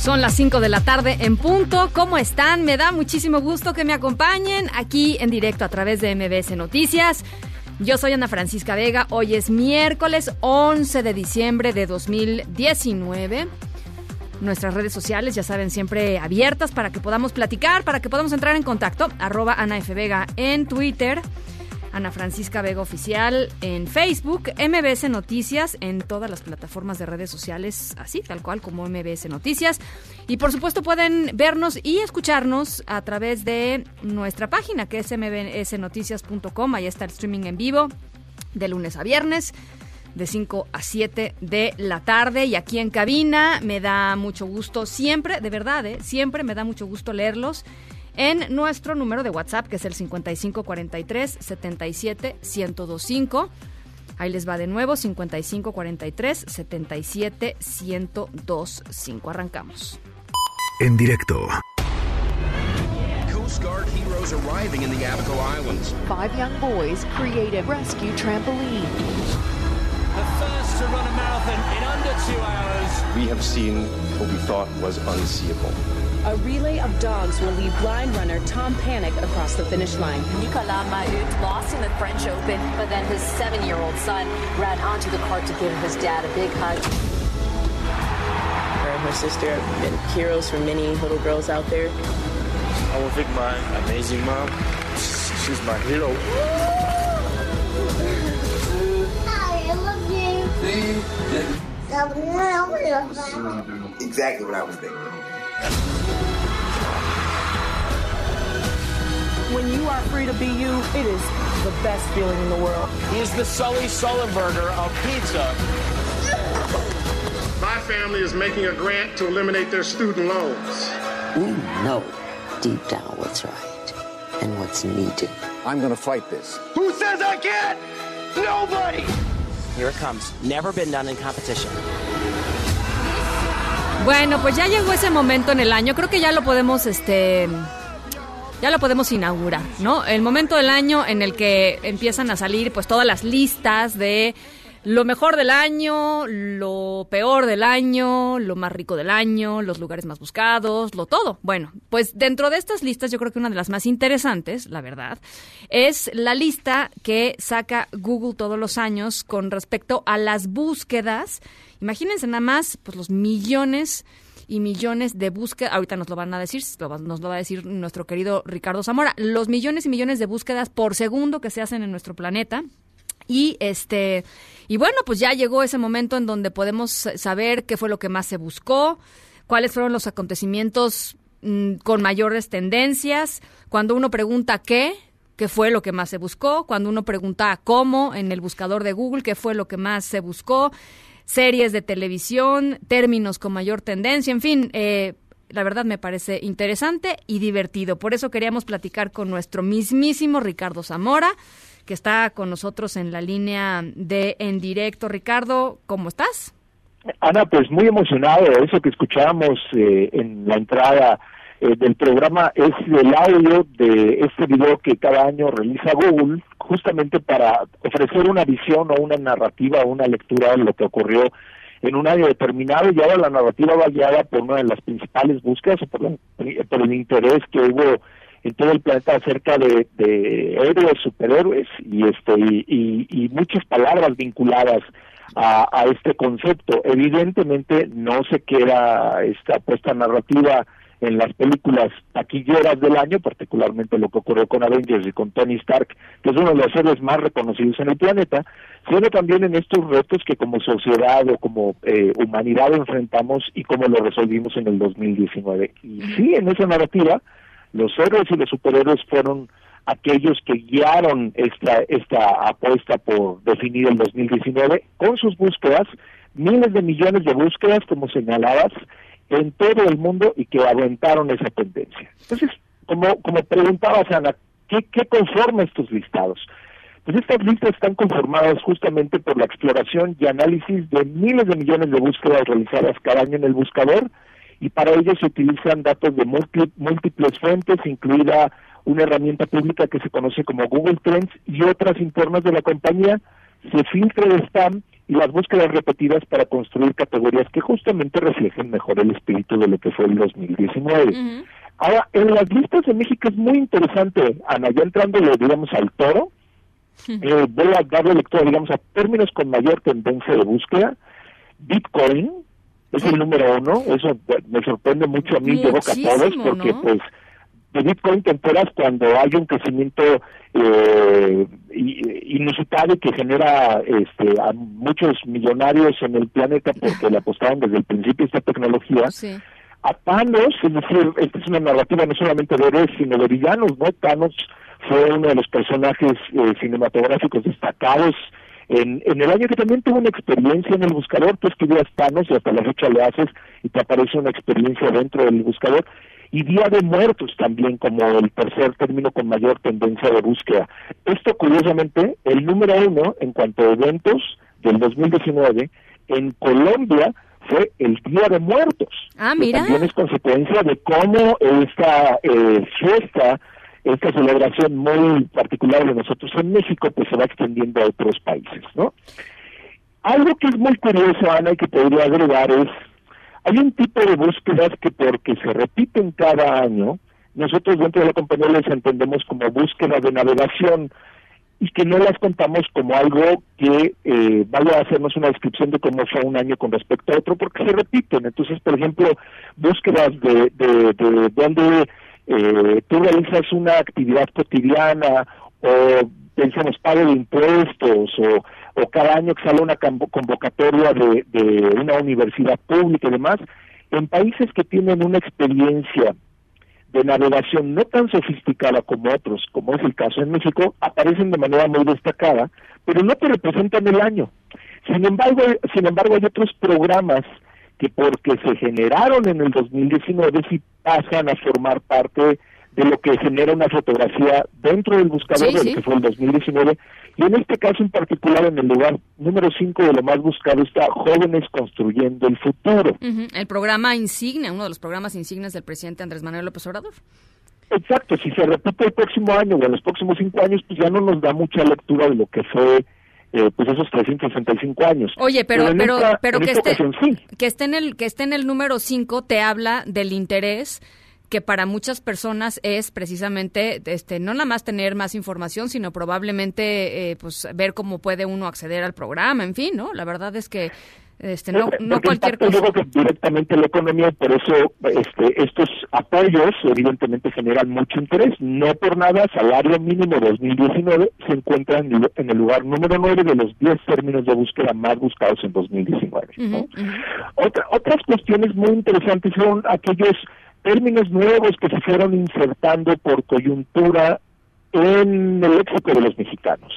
Son las 5 de la tarde en punto. ¿Cómo están? Me da muchísimo gusto que me acompañen aquí en directo a través de MBS Noticias. Yo soy Ana Francisca Vega. Hoy es miércoles 11 de diciembre de 2019. Nuestras redes sociales, ya saben, siempre abiertas para que podamos platicar, para que podamos entrar en contacto. Arroba Ana F. Vega en Twitter. Ana Francisca Vega Oficial en Facebook, MBS Noticias en todas las plataformas de redes sociales, así tal cual como MBS Noticias. Y por supuesto pueden vernos y escucharnos a través de nuestra página que es mbsnoticias.com. Ahí está el streaming en vivo de lunes a viernes de 5 a 7 de la tarde y aquí en cabina me da mucho gusto siempre, de verdad, ¿eh? siempre me da mucho gusto leerlos en nuestro número de WhatsApp, que es el 5543 77 1025. Ahí les va de nuevo, 5543 77 1025. Arrancamos. En directo Coast Guard heroes arriving in the Abaco Islands. Five young boys create a rescue trampoline. The first to run a marathon in under two hours. we have seen what we thought was unseeable. A relay of dogs will lead blind runner Tom Panic across the finish line. Nicolas Mahut lost in the French Open, but then his seven-year-old son ran onto the cart to give his dad a big hug. Her and her sister have been heroes for many little girls out there. I will thank my amazing mom. She's my hero. You. Exactly what I was thinking. When you are free to be you, it is the best feeling in the world. He's the Sully Sullenberger of pizza. My family is making a grant to eliminate their student loans. We know deep down what's right and what's needed. I'm going to fight this. Who says I can't? Nobody! Here it comes. Never been done in competition. Bueno, pues ya llegó ese momento en el año. Creo que ya lo podemos, este, ya lo podemos inaugurar, ¿no? El momento del año en el que empiezan a salir, pues, todas las listas de lo mejor del año, lo peor del año, lo más rico del año, los lugares más buscados, lo todo. Bueno, pues dentro de estas listas yo creo que una de las más interesantes, la verdad, es la lista que saca Google todos los años con respecto a las búsquedas. Imagínense nada más, pues los millones y millones de búsquedas, ahorita nos lo van a decir, nos lo va a decir nuestro querido Ricardo Zamora, los millones y millones de búsquedas por segundo que se hacen en nuestro planeta. Y este y bueno, pues ya llegó ese momento en donde podemos saber qué fue lo que más se buscó, cuáles fueron los acontecimientos mm, con mayores tendencias. Cuando uno pregunta qué, qué fue lo que más se buscó. Cuando uno pregunta cómo en el buscador de Google, qué fue lo que más se buscó. Series de televisión, términos con mayor tendencia, en fin. Eh, la verdad me parece interesante y divertido. Por eso queríamos platicar con nuestro mismísimo Ricardo Zamora que está con nosotros en la línea de En Directo. Ricardo, ¿cómo estás? Ana, pues muy emocionado. Eso que escuchábamos eh, en la entrada eh, del programa es el audio de este video que cada año realiza Google, justamente para ofrecer una visión o una narrativa o una lectura de lo que ocurrió en un año determinado y ahora la narrativa va guiada por una de las principales búsquedas o por, la, por el interés que hubo en todo el planeta acerca de, héroes, superhéroes y este y, muchas palabras vinculadas a, a, este concepto. Evidentemente no se queda esta apuesta narrativa en las películas taquilleras del año, particularmente lo que ocurrió con Avengers y con Tony Stark, que es uno de los héroes más reconocidos en el planeta, sino también en estos retos que como sociedad o como eh, humanidad enfrentamos y cómo lo resolvimos en el 2019. Y sí, en esa narrativa, los héroes y los superhéroes fueron aquellos que guiaron esta, esta apuesta por definir el 2019 con sus búsquedas, miles de millones de búsquedas, como señalabas, en todo el mundo y que aventaron esa tendencia. Entonces, como, como preguntabas, Ana, ¿qué, ¿qué conforma estos listados? Pues estas listas están conformadas justamente por la exploración y análisis de miles de millones de búsquedas realizadas cada año en el buscador y para ello se utilizan datos de múltiples fuentes, incluida una herramienta pública que se conoce como Google Trends y otras internas de la compañía, se filtra el spam y las búsquedas repetidas para construir categorías que justamente reflejen mejor el espíritu de lo que fue el 2019. Ahora, en las listas de México es muy interesante, Ana, ya entrando, digamos, al toro, eh, voy a darle lectura, digamos, a términos con mayor tendencia de búsqueda. Bitcoin es el número uno, eso me sorprende mucho a mí, de boca a todos, porque pues de Bitcoin te enteras cuando hay un crecimiento eh, inusitado que genera este, a muchos millonarios en el planeta porque le apostaron desde el principio esta tecnología. A Thanos, es decir, esta es una narrativa no solamente de héroes, sino de villanos, ¿no? Thanos fue uno de los personajes eh, cinematográficos destacados en, en, el año que también tuvo una experiencia en el buscador, tú escribías Thanos y hasta la fecha le haces y te aparece una experiencia dentro del buscador y Día de Muertos también como el tercer término con mayor tendencia de búsqueda. Esto curiosamente, el número uno en cuanto a eventos del 2019 en Colombia fue el Día de Muertos. Ah, mira. también es consecuencia de cómo esta eh, fiesta, esta celebración muy particular de nosotros en México, pues se va extendiendo a otros países, ¿no? Algo que es muy curioso, Ana, y que podría agregar es hay un tipo de búsquedas que porque se repiten cada año, nosotros dentro de la compañía les entendemos como búsqueda de navegación y que no las contamos como algo que eh, vaya a hacernos una descripción de cómo fue un año con respecto a otro, porque se repiten. Entonces, por ejemplo, búsquedas de, de, de donde eh, tú realizas una actividad cotidiana o pensamos pago de impuestos o o cada año que sale una convocatoria de, de una universidad pública y demás, en países que tienen una experiencia de navegación no tan sofisticada como otros, como es el caso en México, aparecen de manera muy destacada, pero no te representan el año. Sin embargo, sin embargo hay otros programas que porque se generaron en el 2019 sí pasan a formar parte de lo que genera una fotografía dentro del buscador de lo que fue el 2019 y en este caso en particular, en el lugar número 5 de lo más buscado está Jóvenes Construyendo el Futuro. El programa insignia, uno de los programas insignes del presidente Andrés Manuel López Obrador. Exacto, si se repite el próximo año o en los próximos cinco años, pues ya no nos da mucha lectura de lo que fue eh, pues esos 365 años. Oye, pero pero pero, que, esté, que esté en el que esté en el número 5 te habla del interés que para muchas personas es precisamente este no nada más tener más información, sino probablemente eh, pues ver cómo puede uno acceder al programa, en fin, ¿no? La verdad es que este, no, no cualquier cosa. que directamente la economía, por eso este, estos apoyos evidentemente generan mucho interés. No por nada, salario mínimo 2019 se encuentra en el, lugar número 9 de los 10 términos de búsqueda más buscados en 2019. Otra, otras cuestiones muy interesantes son aquellos términos nuevos que se fueron insertando por coyuntura en el léxico de los mexicanos.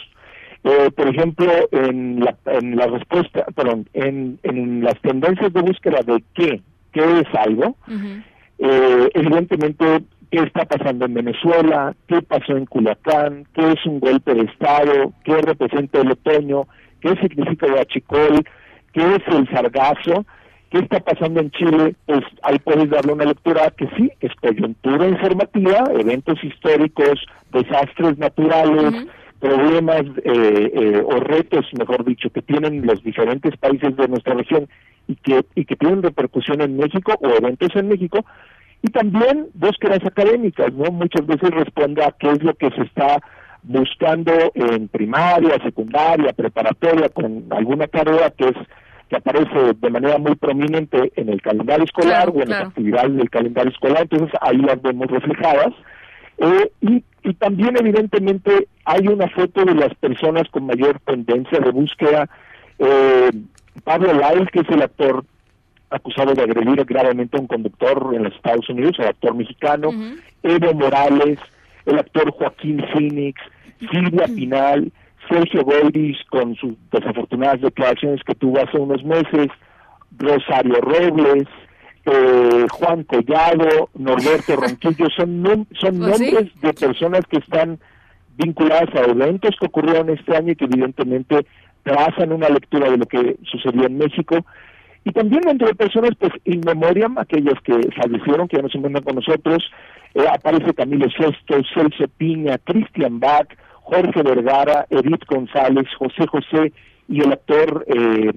Eh, por ejemplo, en la, en la respuesta, perdón, en, en las tendencias de búsqueda de qué, qué es algo, eh, evidentemente, qué está pasando en Venezuela, qué pasó en Culiacán, qué es un golpe de Estado, qué representa el otoño, qué significa el achicol, qué es el sargazo, ¿Qué está pasando en Chile? Pues ahí puedes darle una lectura que sí, es coyuntura informativa, eventos históricos, desastres naturales, problemas eh, eh, o retos, mejor dicho, que tienen los diferentes países de nuestra región y que, y que tienen repercusión en México o eventos en México. Y también búsquedas académicas, ¿no? Muchas veces responde a qué es lo que se está buscando en primaria, secundaria, preparatoria, con alguna carrera que es que aparece de manera muy prominente en el calendario escolar o en las actividades del calendario escolar, entonces ahí las vemos reflejadas. Eh, y, y también evidentemente hay una foto de las personas con mayor tendencia de búsqueda. Eh, Pablo Lyle, que es el actor acusado de agredir gravemente a un conductor en los Estados Unidos, el actor mexicano, Evo Morales, el actor Joaquín Phoenix, Silvia Pinal, Sergio Goyris con sus desafortunadas declaraciones que tuvo hace unos meses, Rosario Robles, eh, Juan Collado, Norberto Ronquillo, son, son pues nombres de personas que están vinculadas a eventos que ocurrieron este año y que evidentemente trazan una lectura de lo que sucedió en México. Y también entre de personas, pues, in memoriam, aquellas que fallecieron, que ya no se encuentran con nosotros, eh, aparece Camilo Sesto, Celso Piña, Cristian Bach, Jorge Vergara, Edith González, José José y el actor eh,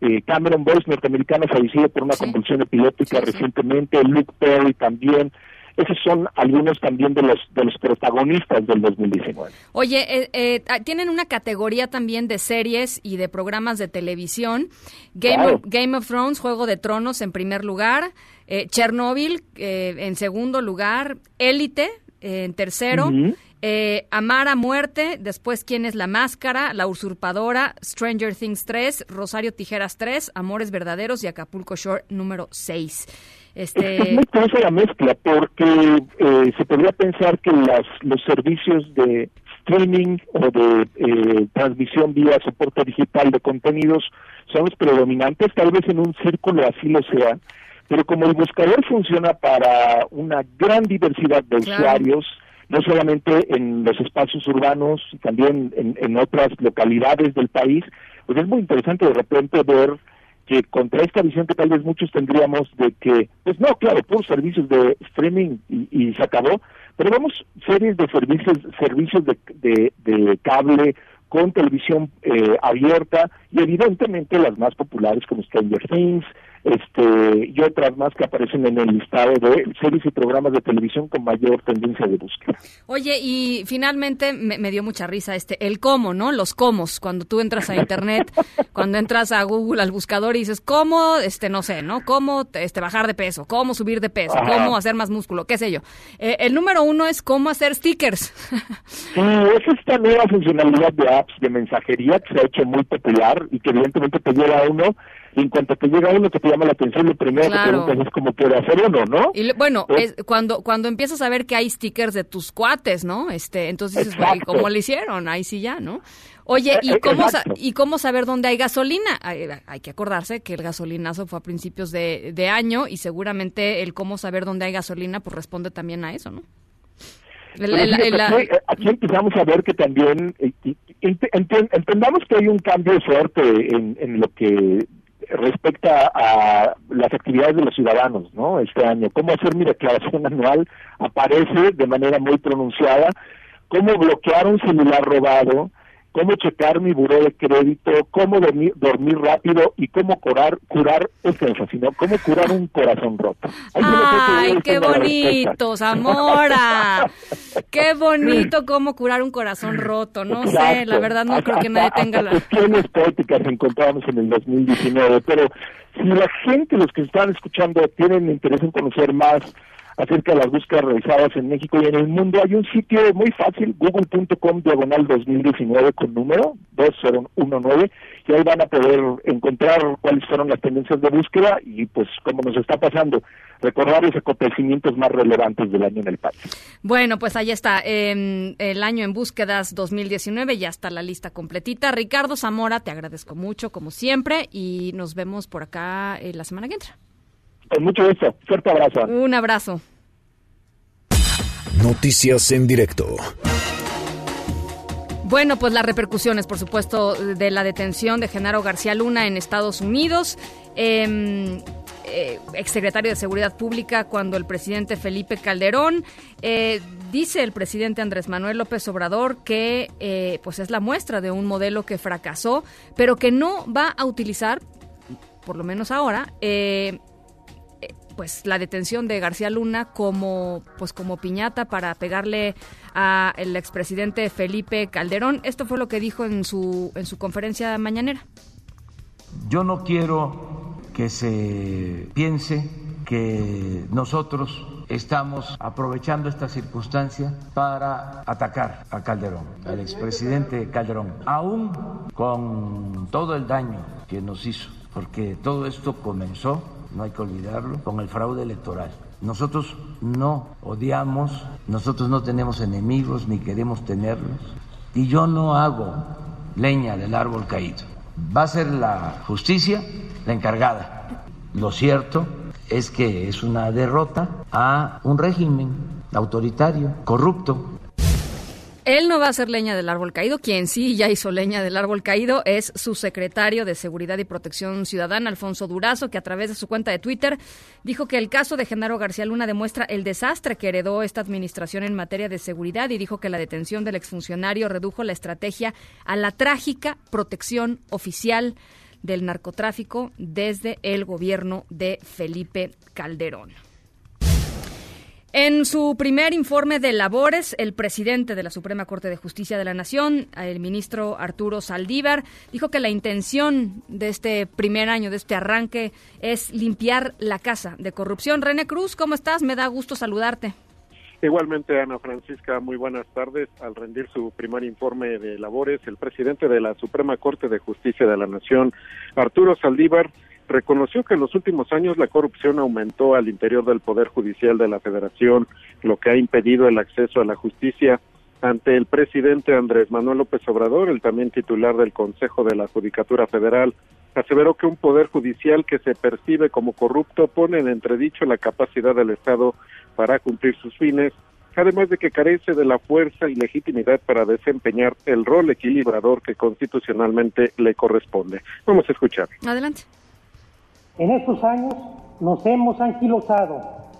eh, Cameron Boyce, norteamericano, fallecido por una convulsión epiléptica recientemente, Luke Perry también. Esos son algunos también de los de los protagonistas del 2019. Oye, eh, ah, tienen una categoría también de series y de programas de televisión. Game, of, Game of Thrones, Juego de Tronos en primer lugar, Chernobyl en segundo lugar, Élite en tercero. Eh, Amar a muerte, después quién es la máscara, La usurpadora, Stranger Things 3, Rosario Tijeras 3, Amores verdaderos y Acapulco Shore número 6. Este... Es, muy curiosa la mezcla porque eh, se podría pensar que las, los servicios de streaming o de eh, transmisión vía soporte digital de contenidos son los predominantes, tal vez en un círculo así lo sea, pero como el buscador funciona para una gran diversidad de usuarios, no solamente en los espacios urbanos, también en, otras localidades del país, pues es muy interesante de repente ver que contra esta visión que tal vez muchos tendríamos de que, pues no, claro, por servicios de streaming y, se acabó, pero vemos series de servicios, servicios de, de, cable con televisión eh, abierta y evidentemente las más populares como Stranger Things, este y otras más que aparecen en el listado de series y programas de televisión con mayor tendencia de búsqueda. Oye, y finalmente me, dio mucha risa este el cómo, ¿no? Los cómo, cuando tú entras a internet, cuando entras a Google al buscador y dices cómo, este no sé, ¿no? Cómo este bajar de peso, cómo subir de peso, cómo hacer más músculo, qué sé yo. Eh, el número uno es cómo hacer stickers. sí, es esta nueva funcionalidad de apps de mensajería que se ha hecho muy popular y que evidentemente te lleva a uno y en cuanto te llega uno que te llama la atención, lo primero que preguntas es cómo puede hacer uno, ¿no? Y bueno, es, cuando cuando empiezas a ver que hay stickers de tus cuates, ¿no? Este, entonces dices, ¿cómo le hicieron? Ahí sí ya, ¿no? Oye, ¿y eh, cómo, ¿y cómo saber dónde hay gasolina? Hay, que acordarse que el gasolinazo fue a principios de, de, año y seguramente el cómo saber dónde hay gasolina pues responde también a eso, ¿no? aquí, empezamos a ver que también eh, entendamos que hay un cambio fuerte en, en lo que respecta a las actividades de los ciudadanos, ¿no? Este año, cómo hacer mi declaración anual aparece de manera muy pronunciada, cómo bloquear un celular robado, cómo checar mi buró de crédito, cómo dormir, dormir rápido y cómo curar, curar, sino cómo curar un corazón roto. Ay, qué bonito, Zamora. qué bonito cómo curar un corazón roto. No sé, la verdad no creo que nadie tenga la... Cuestiones poéticas encontramos en el 2019, pero si la gente, los que están escuchando, tienen interés en conocer más acerca de las búsquedas realizadas en México y en el mundo. Hay un sitio muy fácil, google.com diagonal 2019 con número 2019, y ahí van a poder encontrar cuáles fueron las tendencias de búsqueda y pues cómo nos está pasando, recordar los acontecimientos más relevantes del año en el país. Bueno, pues ahí está, eh, el año en búsquedas 2019, ya está la lista completita. Ricardo Zamora, te agradezco mucho como siempre y nos vemos por acá eh, la semana que entra. Con mucho gusto. Fuerte abrazo. Un abrazo. Noticias en directo. Bueno, pues las repercusiones, por supuesto, de la detención de Genaro García Luna en Estados Unidos. Eh, eh, exsecretario de Seguridad Pública cuando el presidente Felipe Calderón eh, dice el presidente Andrés Manuel López Obrador que eh, pues es la muestra de un modelo que fracasó, pero que no va a utilizar, por lo menos ahora, eh, pues la detención de García Luna como pues como piñata para pegarle a el expresidente Felipe Calderón. Esto fue lo que dijo en su en su conferencia mañanera. Yo no quiero que se piense que nosotros estamos aprovechando esta circunstancia para atacar a Calderón, al expresidente Calderón, aún con todo el daño que nos hizo, porque todo esto comenzó no hay que olvidarlo, con el fraude electoral. Nosotros no odiamos, nosotros no tenemos enemigos ni queremos tenerlos. Y yo no hago leña del árbol caído. Va a ser la justicia la encargada. Lo cierto es que es una derrota a un régimen autoritario, corrupto, él no va a ser leña del árbol caído. Quien sí ya hizo leña del árbol caído es su secretario de Seguridad y Protección Ciudadana, Alfonso Durazo, que a través de su cuenta de Twitter dijo que el caso de Genaro García Luna demuestra el desastre que heredó esta administración en materia de seguridad y dijo que la detención del exfuncionario redujo la estrategia a la trágica protección oficial del narcotráfico desde el gobierno de Felipe Calderón. En su primer informe de labores, el presidente de la Suprema Corte de Justicia de la Nación, el ministro Arturo Saldívar, dijo que la intención de este primer año, de este arranque, es limpiar la casa de corrupción. René Cruz, ¿cómo estás? Me da gusto saludarte. Igualmente, Ana Francisca, muy buenas tardes. Al rendir su primer informe de labores, el presidente de la Suprema Corte de Justicia de la Nación, Arturo Saldívar, reconoció que en los últimos años la corrupción aumentó al interior del Poder Judicial de la Federación, lo que ha impedido el acceso a la justicia. Ante el presidente Andrés Manuel López Obrador, el también titular del Consejo de la Judicatura Federal, aseveró que un poder judicial que se percibe como corrupto pone en entredicho la capacidad del Estado para cumplir sus fines, además de que carece de la fuerza y legitimidad para desempeñar el rol equilibrador que constitucionalmente le corresponde. Vamos a escuchar. Adelante. En estos años nos hemos anquilosado,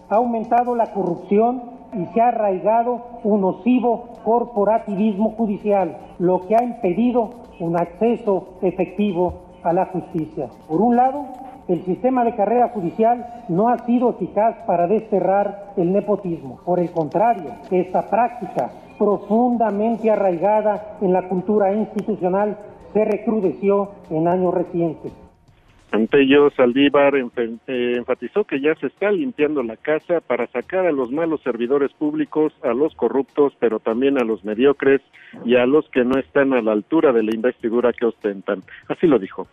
ha aumentado la corrupción y se ha arraigado un nocivo corporativismo judicial, lo que ha impedido un acceso efectivo a la justicia. Por un lado, el sistema de carrera judicial no ha sido eficaz para desterrar el nepotismo. Por el contrario, esta práctica profundamente arraigada en la cultura institucional se recrudeció en años recientes. Ante ello, Saldívar eh, enfatizó que ya se está limpiando la casa para sacar a los malos servidores públicos, a los corruptos, pero también a los mediocres y a los que no están a la altura de la investidura que ostentan. Así lo dijo.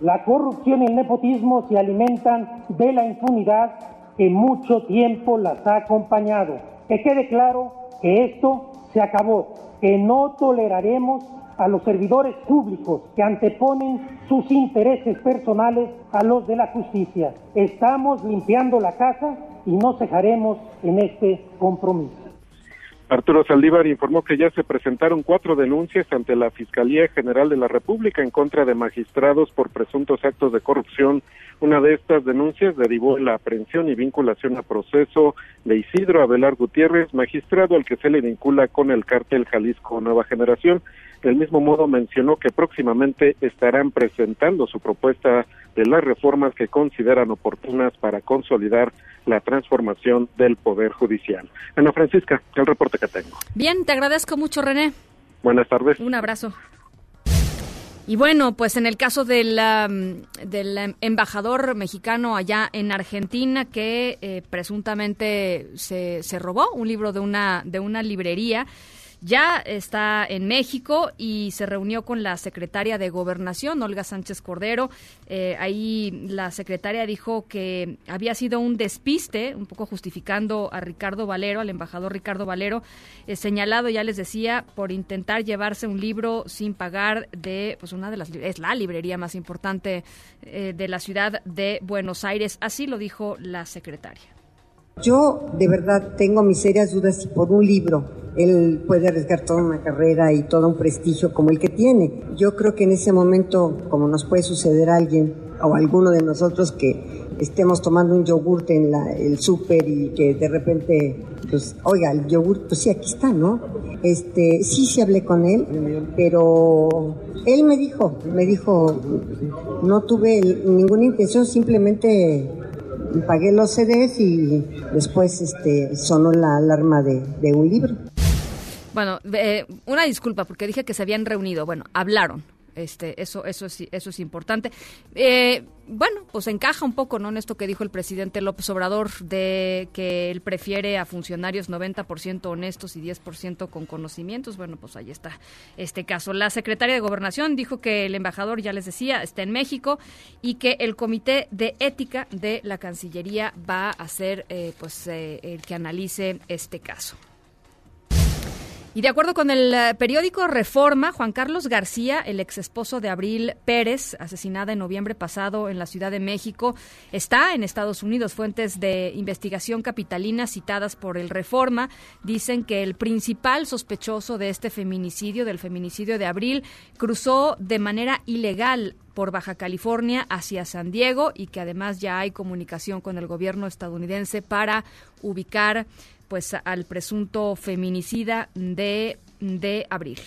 La corrupción y el nepotismo se alimentan de la impunidad que mucho tiempo las ha acompañado. Que quede claro que esto se acabó, que no toleraremos a los servidores públicos que anteponen sus intereses personales a los de la justicia. Estamos limpiando la casa y no cejaremos en este compromiso. Arturo Saldívar informó que ya se presentaron cuatro denuncias ante la Fiscalía General de la República en contra de magistrados por presuntos actos de corrupción. Una de estas denuncias derivó en la aprehensión y vinculación a proceso de Isidro Abelar Gutiérrez, magistrado al que se le vincula con el cártel Jalisco Nueva Generación. Del mismo modo mencionó que próximamente estarán presentando su propuesta de las reformas que consideran oportunas para consolidar la transformación del Poder Judicial. Ana Francisca, el reporte que tengo. Bien, te agradezco mucho, René. Buenas tardes. Un abrazo. Y bueno, pues en el caso del, del embajador mexicano allá en Argentina que eh, presuntamente se, se robó un libro de una, de una librería, ya está en México y se reunió con la secretaria de Gobernación, Olga Sánchez Cordero. Eh, ahí la secretaria dijo que había sido un despiste, un poco justificando a Ricardo Valero, al embajador Ricardo Valero, eh, señalado, ya les decía, por intentar llevarse un libro sin pagar de, pues una de las, es la librería más importante eh, de la ciudad de Buenos Aires. Así lo dijo la secretaria. Yo de verdad tengo mis serias dudas si por un libro él puede arriesgar toda una carrera y todo un prestigio como el que tiene. Yo creo que en ese momento, como nos puede suceder a alguien o a alguno de nosotros que estemos tomando un yogurt en la, el súper y que de repente, pues, oiga, el yogurt, pues sí, aquí está, ¿no? Este, sí, sí hablé con él, pero él me dijo, me dijo, no tuve ninguna intención, simplemente pagué los CDs y después este, sonó la alarma de, de un libro. Bueno, eh, una disculpa porque dije que se habían reunido. Bueno, hablaron. este, eso, eso es, eso es importante. Eh, bueno, pues encaja un poco, ¿no? En esto que dijo el presidente López Obrador de que él prefiere a funcionarios 90% honestos y 10% con conocimientos. Bueno, pues ahí está este caso. La secretaria de Gobernación dijo que el embajador, ya les decía, está en México y que el comité de ética de la Cancillería va a ser, eh, pues, eh, el que analice este caso. Y de acuerdo con el eh, periódico Reforma, Juan Carlos García, el ex esposo de Abril Pérez, asesinada en noviembre pasado en la Ciudad de México, está en Estados Unidos. Fuentes de investigación capitalina citadas por el Reforma dicen que el principal sospechoso de este feminicidio, del feminicidio de Abril, cruzó de manera ilegal por Baja California hacia San Diego y que además ya hay comunicación con el gobierno estadounidense para ubicar pues al presunto feminicida de, de abril.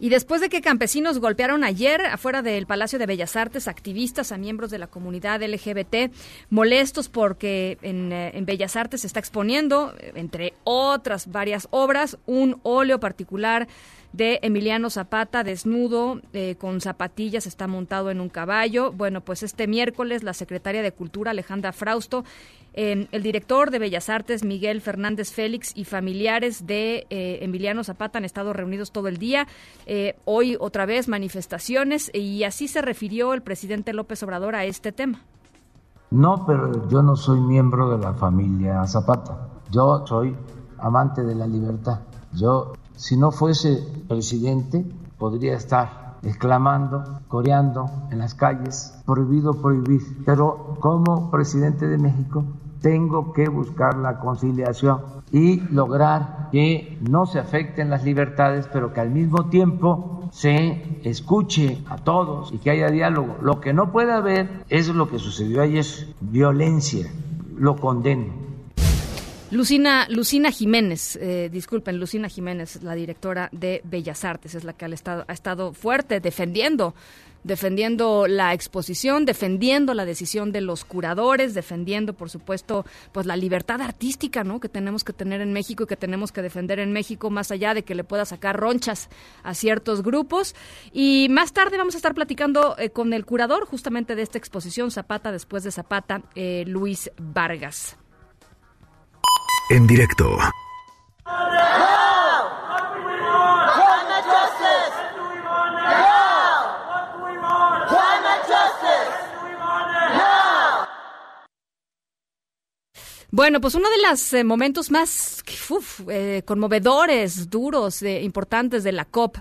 Y después de que campesinos golpearon ayer afuera del Palacio de Bellas Artes activistas a miembros de la comunidad LGBT molestos porque en, eh, en, Bellas Artes se está exponiendo, entre otras varias obras, un óleo particular de Emiliano Zapata desnudo eh, con zapatillas, está montado en un caballo. Bueno, pues este miércoles la secretaria de Cultura Alejandra Frausto eh, el director de Bellas Artes, Miguel Fernández Félix, y familiares de eh, Emiliano Zapata han estado reunidos todo el día. Hoy otra vez manifestaciones y así se refirió el presidente López Obrador a este tema. No, pero yo no soy miembro de la familia Zapata. Yo soy amante de la libertad. Yo, si no fuese presidente, podría estar exclamando, coreando en las calles, prohibido prohibir. Pero como presidente de México tengo que buscar la conciliación y lograr que no se afecten las libertades, pero que al mismo tiempo se escuche a todos y que haya diálogo. Lo que no puede haber es lo que sucedió ayer, violencia. Lo condeno. Lucina, Lucina Jiménez, eh, disculpen, Lucina Jiménez, la directora de Bellas Artes, es la que ha estado, ha estado fuerte defendiendo defendiendo la exposición, defendiendo la decisión de los curadores, defendiendo, por supuesto, pues la libertad artística, ¿no? Que tenemos que tener en México y que tenemos que defender en México, más allá de que le pueda sacar ronchas a ciertos grupos. Y más tarde vamos a estar platicando eh, con el curador justamente de esta exposición, Zapata después de Zapata, eh, Luis Vargas. En directo. Bueno, pues uno de los eh, momentos más eh, conmovedores, duros, eh, importantes de la COP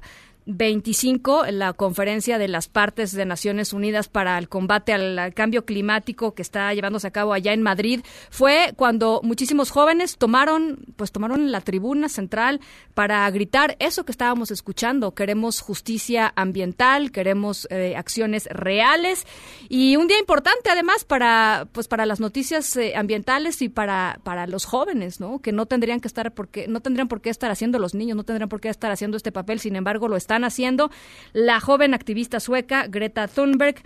25, la conferencia de las partes de Naciones Unidas para el combate al cambio climático que está llevándose a cabo allá en Madrid, fue cuando muchísimos jóvenes tomaron, pues tomaron la tribuna central para gritar eso que estábamos escuchando. Queremos justicia ambiental, queremos eh, acciones reales y un día importante además para, pues para las noticias eh, ambientales y para, para los jóvenes, ¿no? Que no tendrían que estar porque no tendrían por qué estar haciendo los niños, no tendrían por qué estar haciendo este papel, sin embargo lo están haciendo. La joven activista sueca Greta Thunberg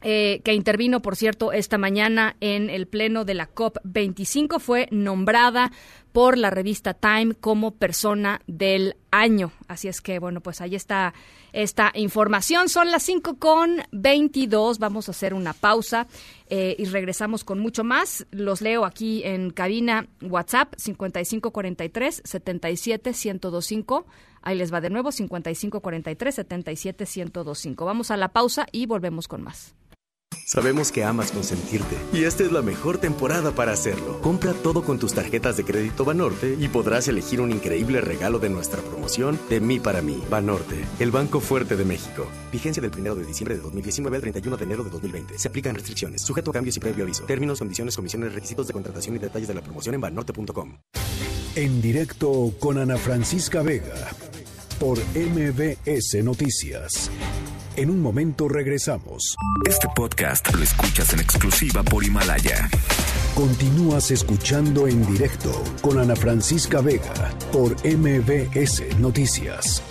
eh, que intervino, por cierto, esta mañana en el pleno de la COP25, fue nombrada por la revista Time como persona del año. Así es que, bueno, pues ahí está esta información. Son las 5 con 22. Vamos a hacer una pausa eh, y regresamos con mucho más. Los leo aquí en cabina WhatsApp 5543 77 1025. Ahí les va de nuevo 5543 77 1025. Vamos a la pausa y volvemos con más. Sabemos que amas consentirte y esta es la mejor temporada para hacerlo. Compra todo con tus tarjetas de crédito Banorte y podrás elegir un increíble regalo de nuestra promoción de mí para mí. Banorte, el Banco Fuerte de México. Vigencia del 1 de diciembre de 2019 al 31 de enero de 2020. Se aplican restricciones, sujeto a cambios y previo aviso. Términos, condiciones, comisiones, requisitos de contratación y detalles de la promoción en banorte.com. En directo con Ana Francisca Vega por MBS Noticias. En un momento regresamos. Este podcast lo escuchas en exclusiva por Himalaya. Continúas escuchando en directo con Ana Francisca Vega por MBS Noticias.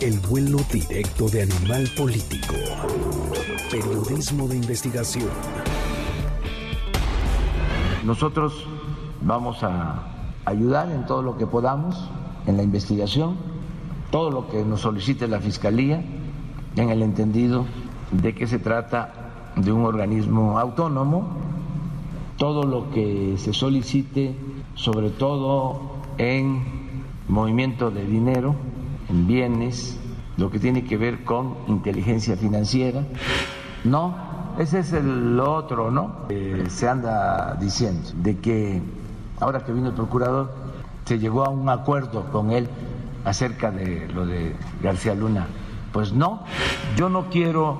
El vuelo directo de Animal Político. Periodismo de investigación. Nosotros vamos a ayudar en todo lo que podamos en la investigación todo lo que nos solicite la Fiscalía en el entendido de que se trata de un organismo autónomo, todo lo que se solicite, sobre todo en movimiento de dinero, en bienes, lo que tiene que ver con inteligencia financiera. No, ese es el otro, ¿no? se anda diciendo de que ahora que vino el procurador se llegó a un acuerdo con él acerca de lo de García Luna. Pues no, yo no quiero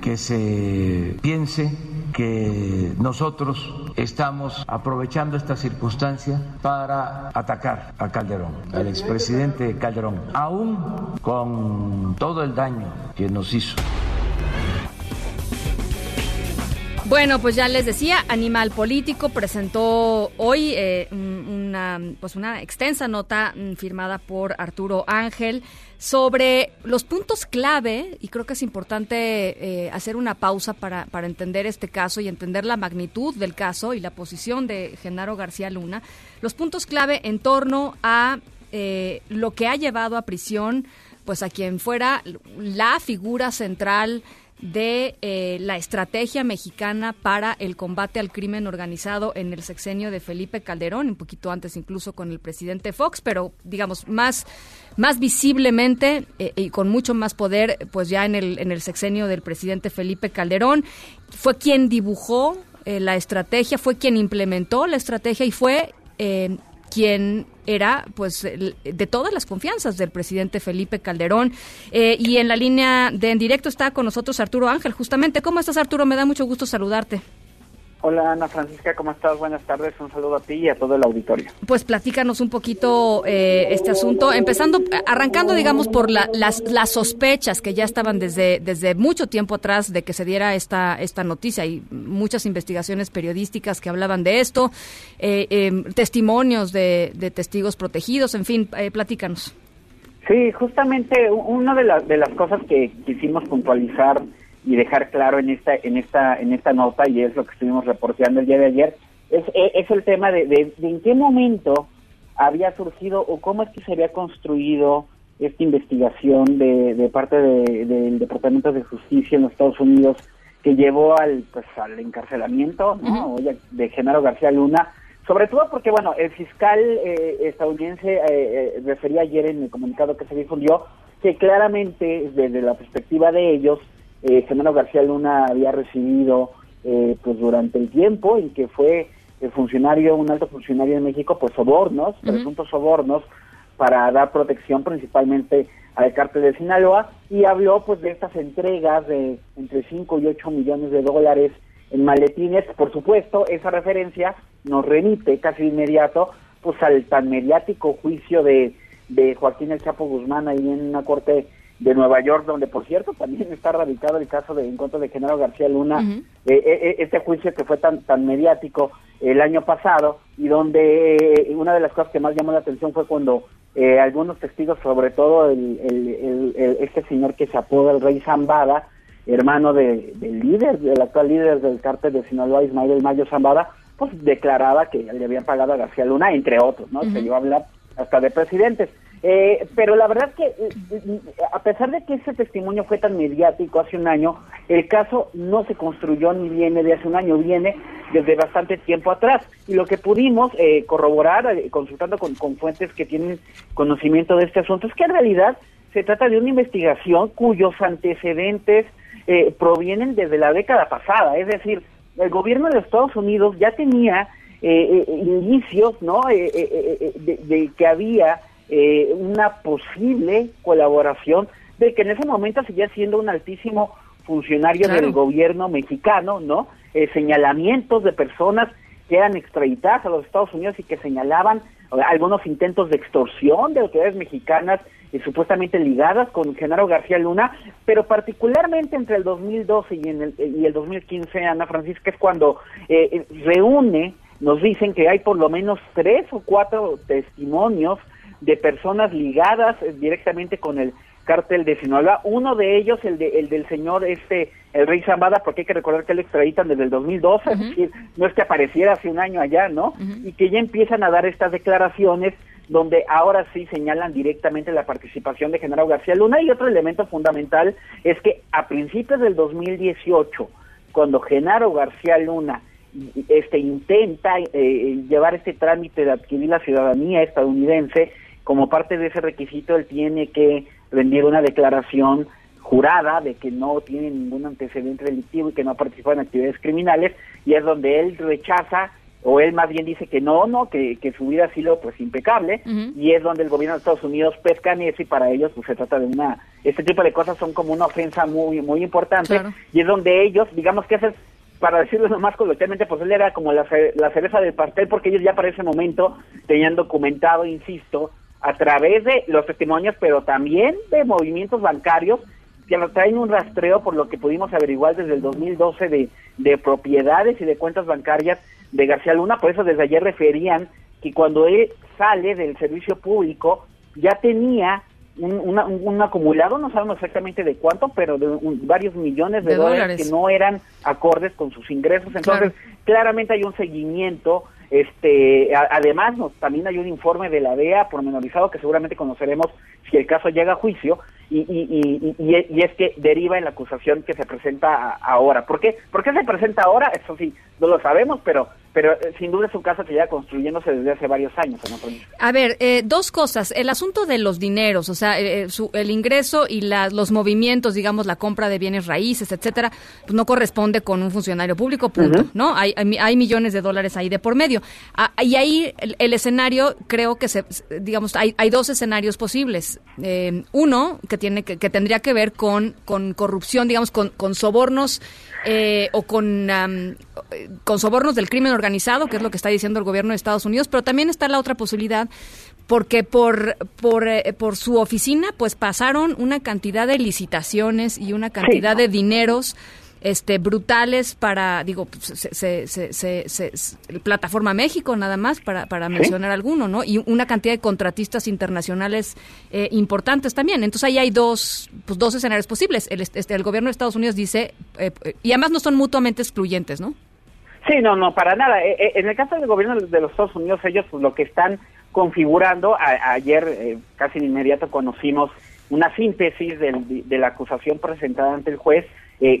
que se piense que nosotros estamos aprovechando esta circunstancia para atacar a Calderón, al expresidente Calderón, aún con todo el daño que nos hizo. Bueno, pues ya les decía, Animal Político presentó hoy eh, una, pues una extensa nota mm, firmada por Arturo Ángel sobre los puntos clave, y creo que es importante eh, hacer una pausa para, para entender este caso y entender la magnitud del caso y la posición de Genaro García Luna, los puntos clave en torno a eh, lo que ha llevado a prisión pues a quien fuera la figura central de eh, la estrategia mexicana para el combate al crimen organizado en el sexenio de Felipe Calderón, un poquito antes incluso con el presidente Fox, pero digamos más, más visiblemente eh, y con mucho más poder, pues ya en el, en el sexenio del presidente Felipe Calderón. Fue quien dibujó eh, la estrategia, fue quien implementó la estrategia y fue quien era pues de todas las confianzas del presidente Felipe Calderón. Eh, y en la línea de en directo está con nosotros Arturo Ángel, justamente. ¿Cómo estás Arturo? Me da mucho gusto saludarte. Hola Ana Francisca, ¿cómo estás? Buenas tardes, un saludo a ti y a todo el auditorio. Pues platícanos un poquito eh, este asunto, empezando, arrancando digamos por las, las sospechas que ya estaban desde, desde mucho tiempo atrás de que se diera esta, esta noticia y muchas investigaciones periodísticas que hablaban de esto, eh, em, testimonios de, de, testigos protegidos, en fin, eh, platícanos. Sí, justamente una de, de las cosas que quisimos puntualizar y dejar claro en esta en esta en esta nota y es lo que estuvimos reporteando el día de ayer es, es el tema de, de, en qué momento había surgido o cómo es que se había construido esta investigación de, de parte del Departamento de Justicia en los Estados Unidos que llevó al pues al encarcelamiento ¿no? de Genaro García Luna sobre todo porque bueno el fiscal eh, estadounidense eh, eh, refería ayer en el comunicado que se difundió que claramente desde la perspectiva de ellos eh, García Luna había recibido eh, pues durante el tiempo en que fue el funcionario, un alto funcionario de México, pues sobornos, presuntos sobornos, para dar protección principalmente al cártel de Sinaloa y habló pues de estas entregas de entre 5 y 8 millones de dólares en maletines. Por supuesto, esa referencia nos remite casi inmediato pues al tan mediático juicio de, de Joaquín El Chapo Guzmán ahí en una corte de Nueva York, donde por cierto también está radicado el caso de en contra de Genaro García Luna, eh, eh, eh, este juicio que fue tan tan mediático el año pasado y donde una de las cosas que más llamó la atención fue cuando algunos testigos, sobre todo el, el, este señor que se apoda el Rey Zambada, hermano de, del líder, del actual líder del cártel de Sinaloa, Ismael Mayo Zambada, pues declaraba que le habían pagado a García Luna, entre otros, ¿no? Se iba a hablar hasta de presidentes. Eh, pero la verdad que, eh, a pesar de que ese testimonio fue tan mediático hace un año, el caso no se construyó ni viene de hace un año, viene desde bastante tiempo atrás. Y lo que pudimos eh, corroborar, consultando con, fuentes que tienen conocimiento de este asunto, es que en realidad se trata de una investigación cuyos antecedentes provienen desde la década pasada. Es decir, el gobierno de Estados Unidos ya tenía indicios ¿no? de que había eh, una posible colaboración de que en ese momento seguía siendo un altísimo funcionario del gobierno mexicano, ¿no? Eh, señalamientos de personas que eran extraditadas a los Estados Unidos y que señalaban algunos intentos de extorsión de autoridades mexicanas eh, supuestamente ligadas con Genaro García Luna, pero particularmente entre el 2012 y, en el, y el 2015, Ana Francisca, es cuando eh, reúne, nos dicen que hay por lo menos tres o cuatro testimonios de personas ligadas eh, directamente con el cártel de Sinaloa. Uno de ellos, el, de, el del señor este, el rey Zambada, porque hay que recordar que lo extraditan desde el 2012, es decir, no es que apareciera hace un año allá, ¿no? Y que ya empiezan a dar estas declaraciones donde ahora sí señalan directamente la participación de Genaro García Luna y otro elemento fundamental es que a principios del 2018, cuando Genaro García Luna este intenta eh, llevar este trámite de adquirir la ciudadanía estadounidense, como parte de ese requisito él tiene que rendir una declaración jurada de que no tiene ningún antecedente delictivo y que no ha participado en actividades criminales y es donde él rechaza o él más bien dice que no, no, que, que su vida ha sido pues impecable y es donde el gobierno de Estados Unidos pesca en eso y para ellos pues se trata de una, este tipo de cosas son como una ofensa muy, muy importante y es donde ellos, digamos que ese es para decirlo lo más coloquialmente posible, era como la, la cereza del pastel, porque ellos ya para ese momento tenían documentado, insisto, a través de los testimonios, pero también de movimientos bancarios, que lo traen un rastreo por lo que pudimos averiguar desde el 2012 de, de propiedades y de cuentas bancarias de García Luna, por eso desde ayer referían que cuando él sale del servicio público ya tenía un, un, acumulado, no sabemos exactamente de cuánto, pero de varios millones de, dólares, que no eran acordes con sus ingresos. Entonces, claramente hay un seguimiento. Este, además, también hay un informe de la DEA pormenorizado que seguramente conoceremos si el caso llega a juicio, y, y, y, y, es que deriva en la acusación que se presenta ahora. ¿Por qué? ¿Por qué se presenta ahora? Eso sí, no lo sabemos, pero pero eh, sin duda es un caso que ya construyéndose desde hace varios años. A ver, eh, dos cosas. El asunto de los dineros, o sea, eh, el ingreso y los movimientos, digamos, la compra de bienes raíces, etcétera, pues no corresponde con un funcionario público, punto, ¿no? Hay, hay, millones de dólares ahí de por medio. Ah, y ahí el, escenario, creo que se, digamos, hay, hay dos escenarios posibles. Uno, que tiene que, que, tendría que ver con, con corrupción, digamos, con, con sobornos o con, con sobornos del crimen organizado organizado, que es lo que está diciendo el gobierno de Estados Unidos, pero también está la otra posibilidad porque por, por, eh, por su oficina pues pasaron una cantidad de licitaciones y una cantidad de dineros este brutales para digo pues, se, se, se, plataforma México nada más para, para mencionar alguno no y una cantidad de contratistas internacionales eh, importantes también. Entonces ahí hay dos pues dos escenarios posibles. El, este, el gobierno de Estados Unidos dice eh, y además no son mutuamente excluyentes no Sí, no, no, para nada. Eh, eh, en el caso del gobierno de los Estados Unidos, ellos pues, lo que están configurando, ayer eh, casi de inmediato conocimos una síntesis de, la acusación presentada ante el juez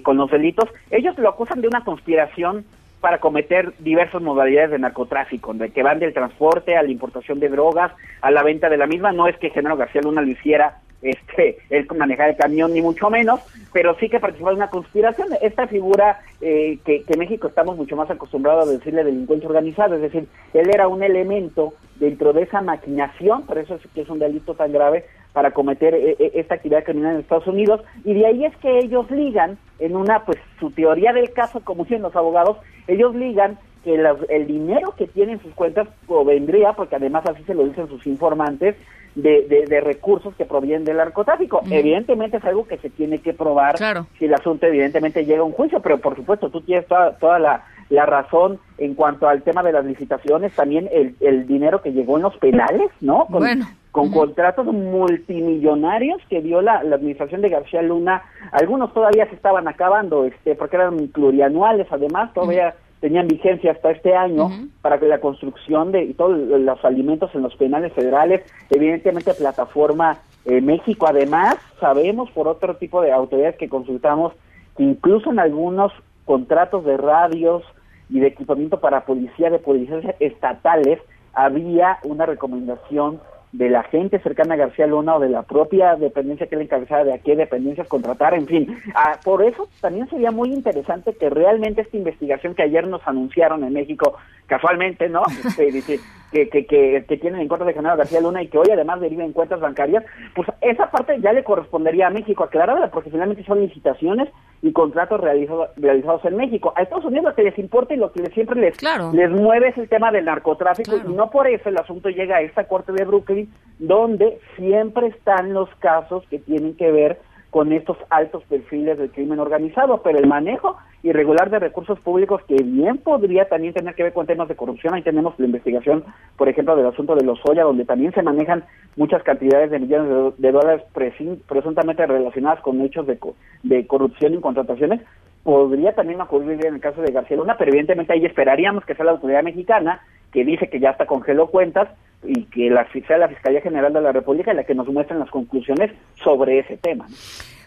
con los delitos. Ellos lo acusan de una conspiración para cometer diversas modalidades de narcotráfico, que van del transporte a la importación de drogas, a la venta de la misma. No es que Genaro García Luna lo hiciera este, manejar el camión ni mucho menos, pero sí que participó en una conspiración. Esta figura eh, que, que México estamos mucho más acostumbrados a decirle delincuencia organizada, es decir, él era un elemento dentro de esa maquinación, por eso es que es un delito tan grave para cometer eh, eh, esta actividad criminal en Estados Unidos, y de ahí es que ellos ligan, en una, pues, su teoría del caso, como dicen los abogados, ellos ligan que el dinero que tienen sus cuentas provendría, porque además así se lo dicen sus informantes, de, de, recursos que provienen del narcotráfico. Evidentemente es algo que se tiene que probar si el asunto evidentemente llega a un juicio, pero por supuesto tú tienes toda, toda la, la razón en cuanto al tema de las licitaciones, también el, el dinero que llegó en los penales, ¿no? Con, con contratos multimillonarios que dio la, la, administración de García Luna, algunos todavía se estaban acabando, este, porque eran plurianuales, además, todavía tenían vigencia hasta este año para que la construcción de todos los alimentos en los penales federales, evidentemente plataforma eh, México, además sabemos por otro tipo de autoridades que consultamos que incluso en algunos contratos de radios y de equipamiento para policía de policías estatales había una recomendación de la gente cercana a García Luna o de la propia dependencia que le encabezaba de a qué dependencias contratar, en fin. Ah, por eso también sería muy interesante que realmente esta investigación que ayer nos anunciaron en México, casualmente, ¿no? Este, que, que, que, que, tienen en cuenta de General García Luna y que hoy además deriva en cuentas bancarias, pues esa parte ya le correspondería a México aclararla, porque finalmente son licitaciones y contratos realizados, realizados en México. A Estados Unidos lo que les importa y lo que siempre les, les mueve es el tema del narcotráfico y no por eso el asunto llega a esta corte de Brooklyn, donde siempre están los casos que tienen que ver con estos altos perfiles del crimen organizado, pero el manejo irregular de recursos públicos que bien podría también tener que ver con temas de corrupción. Ahí tenemos la investigación, por ejemplo, del asunto de los Oya, donde también se manejan muchas cantidades de millones de, dólares presuntamente relacionadas con hechos de, de corrupción en contrataciones. Podría también ocurrir en el caso de García Luna, pero evidentemente ahí esperaríamos que sea la autoridad mexicana que dice que ya hasta congeló cuentas, y que la, sea la Fiscalía General de la República la que nos muestre las conclusiones sobre ese tema.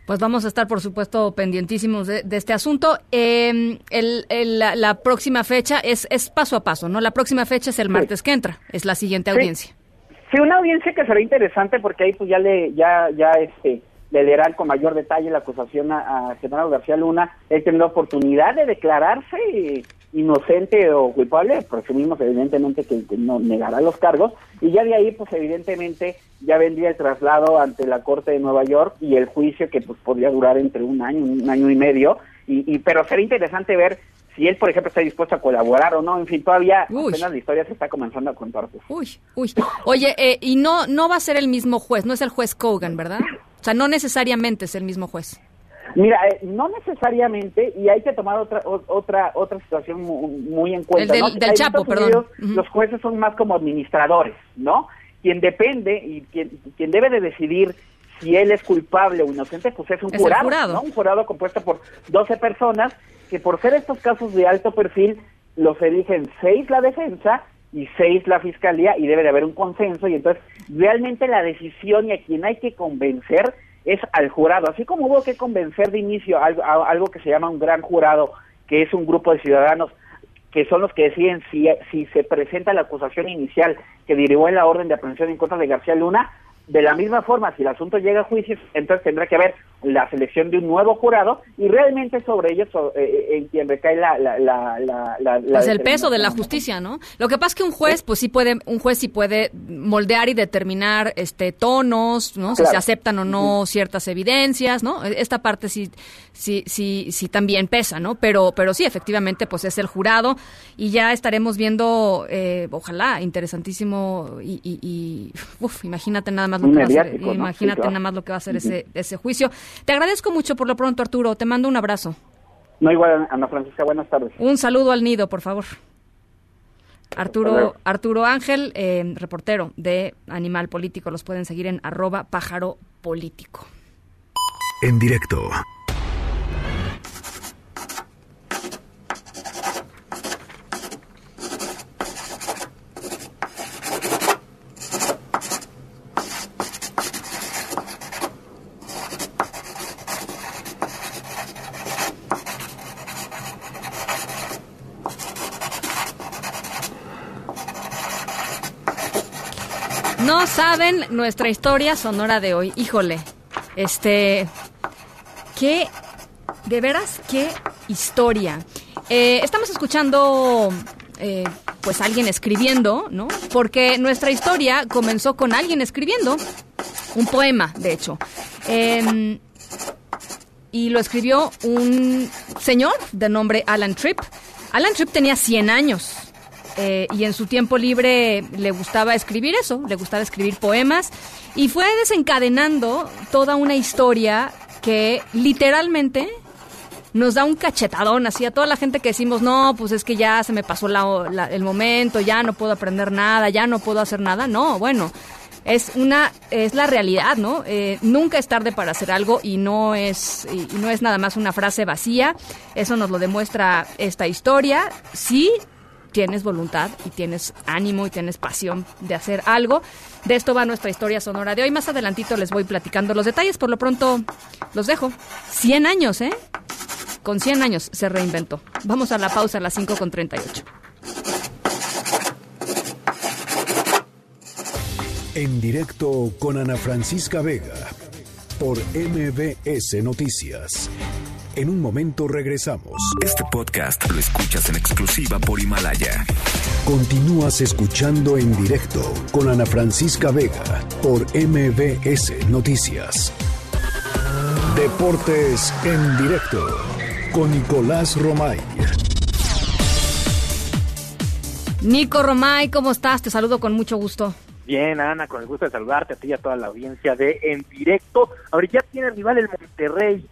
Pues vamos a estar, por supuesto, pendientísimos de, este asunto. Eh, la, próxima fecha es, es paso a paso, ¿no? La próxima fecha es el martes que entra, es la siguiente audiencia. Sí, una audiencia que será interesante porque ahí pues ya le, ya, ya este, le leerán con mayor detalle la acusación a, General García Luna. Él tendrá oportunidad de declararse inocente o culpable, presumimos evidentemente que, no negará los cargos, y ya de ahí pues evidentemente ya vendría el traslado ante la Corte de Nueva York y el juicio que pues podría durar entre un año, un año y medio, y, y pero sería interesante ver si él, por ejemplo, está dispuesto a colaborar o no. En fin, todavía apenas la historia se está comenzando a contar. Uy, uy. Oye, eh, y no, no va a ser el mismo juez, no es el juez Kogan, ¿verdad? O sea, no necesariamente es el mismo juez. Mira, eh, no necesariamente, y hay que tomar otra otra otra situación muy, en cuenta. El del, Chapo, perdón. Los jueces son más como administradores, ¿no? Quien depende y quien, quien debe de decidir si él es culpable o inocente, pues es un jurado, jurado, ¿no? Un jurado compuesto por 12 personas que por ser estos casos de alto perfil, los eligen seis la defensa y seis la fiscalía y debe de haber un consenso y entonces realmente la decisión y a quien hay que convencer es al jurado, así como hubo que convencer de inicio algo, algo que se llama un gran jurado, que es un grupo de ciudadanos que son los que deciden si, si se presenta la acusación inicial que derivó en la orden de aprehensión en contra de García Luna, de la misma forma, si el asunto llega a juicio, entonces tendrá que haber la selección de un nuevo jurado y realmente sobre ellos eh, eh, en quien recae la, la, la, la, pues el peso de la justicia, ¿no? Lo que pasa es que un juez, pues sí puede, un juez sí puede moldear y determinar este tonos, ¿no? Si se aceptan o no ciertas evidencias, ¿no? Esta parte sí, sí, sí, sí también pesa, ¿no? Pero, pero sí, efectivamente, pues es el jurado y ya estaremos viendo, eh, ojalá, interesantísimo y, y, uf, imagínate nada más lo que va a ser, imagínate nada más lo que va a ser ese, ese juicio. Te agradezco mucho por lo pronto, Arturo. Te mando un abrazo. No igual, Ana Francisca. Buenas tardes. Un saludo al nido, por favor. Arturo, Arturo Ángel, eh, reportero de Animal Político. Los pueden seguir en arroba pájaro político. En directo. No saben nuestra historia sonora de hoy. Híjole, este, qué, de veras, qué historia. Eh, estamos escuchando, eh, pues, alguien escribiendo, ¿no? Porque nuestra historia comenzó con alguien escribiendo un poema, de hecho. Em, y lo escribió un señor de nombre Alan Tripp. Alan Tripp tenía 100 años eh, y en su tiempo libre le gustaba escribir eso, le gustaba escribir poemas y fue desencadenando toda una historia que literalmente nos da un cachetadón así a toda la gente que decimos, no, pues es que ya se me pasó el momento, ya no puedo aprender nada, ya no puedo hacer nada. No, bueno, es una es la realidad, ¿no? Eh, nunca es tarde para hacer algo y no es y no es nada más una frase vacía. Eso nos lo demuestra esta historia. Sí, tienes voluntad y tienes ánimo y tienes pasión de hacer algo. De esto va nuestra historia sonora de hoy. Más adelantito les voy platicando los detalles. Por lo pronto los dejo. 100 años, ¿eh? Con 100 años se reinventó. Vamos a la pausa a las 5 con 38. En directo con Ana Francisca Vega por MBS Noticias. En un momento regresamos. Este podcast lo escuchas en exclusiva por Himalaya. Continúas escuchando en directo con Ana Francisca Vega por MBS Noticias. Deportes en directo con Nicolás Romay. Nico Romay, ¿cómo estás? Te saludo con mucho gusto. Bien, Ana, con el gusto de saludarte a ti y a toda la audiencia de En Directo. Ahorita ya tiene rival el Monterrey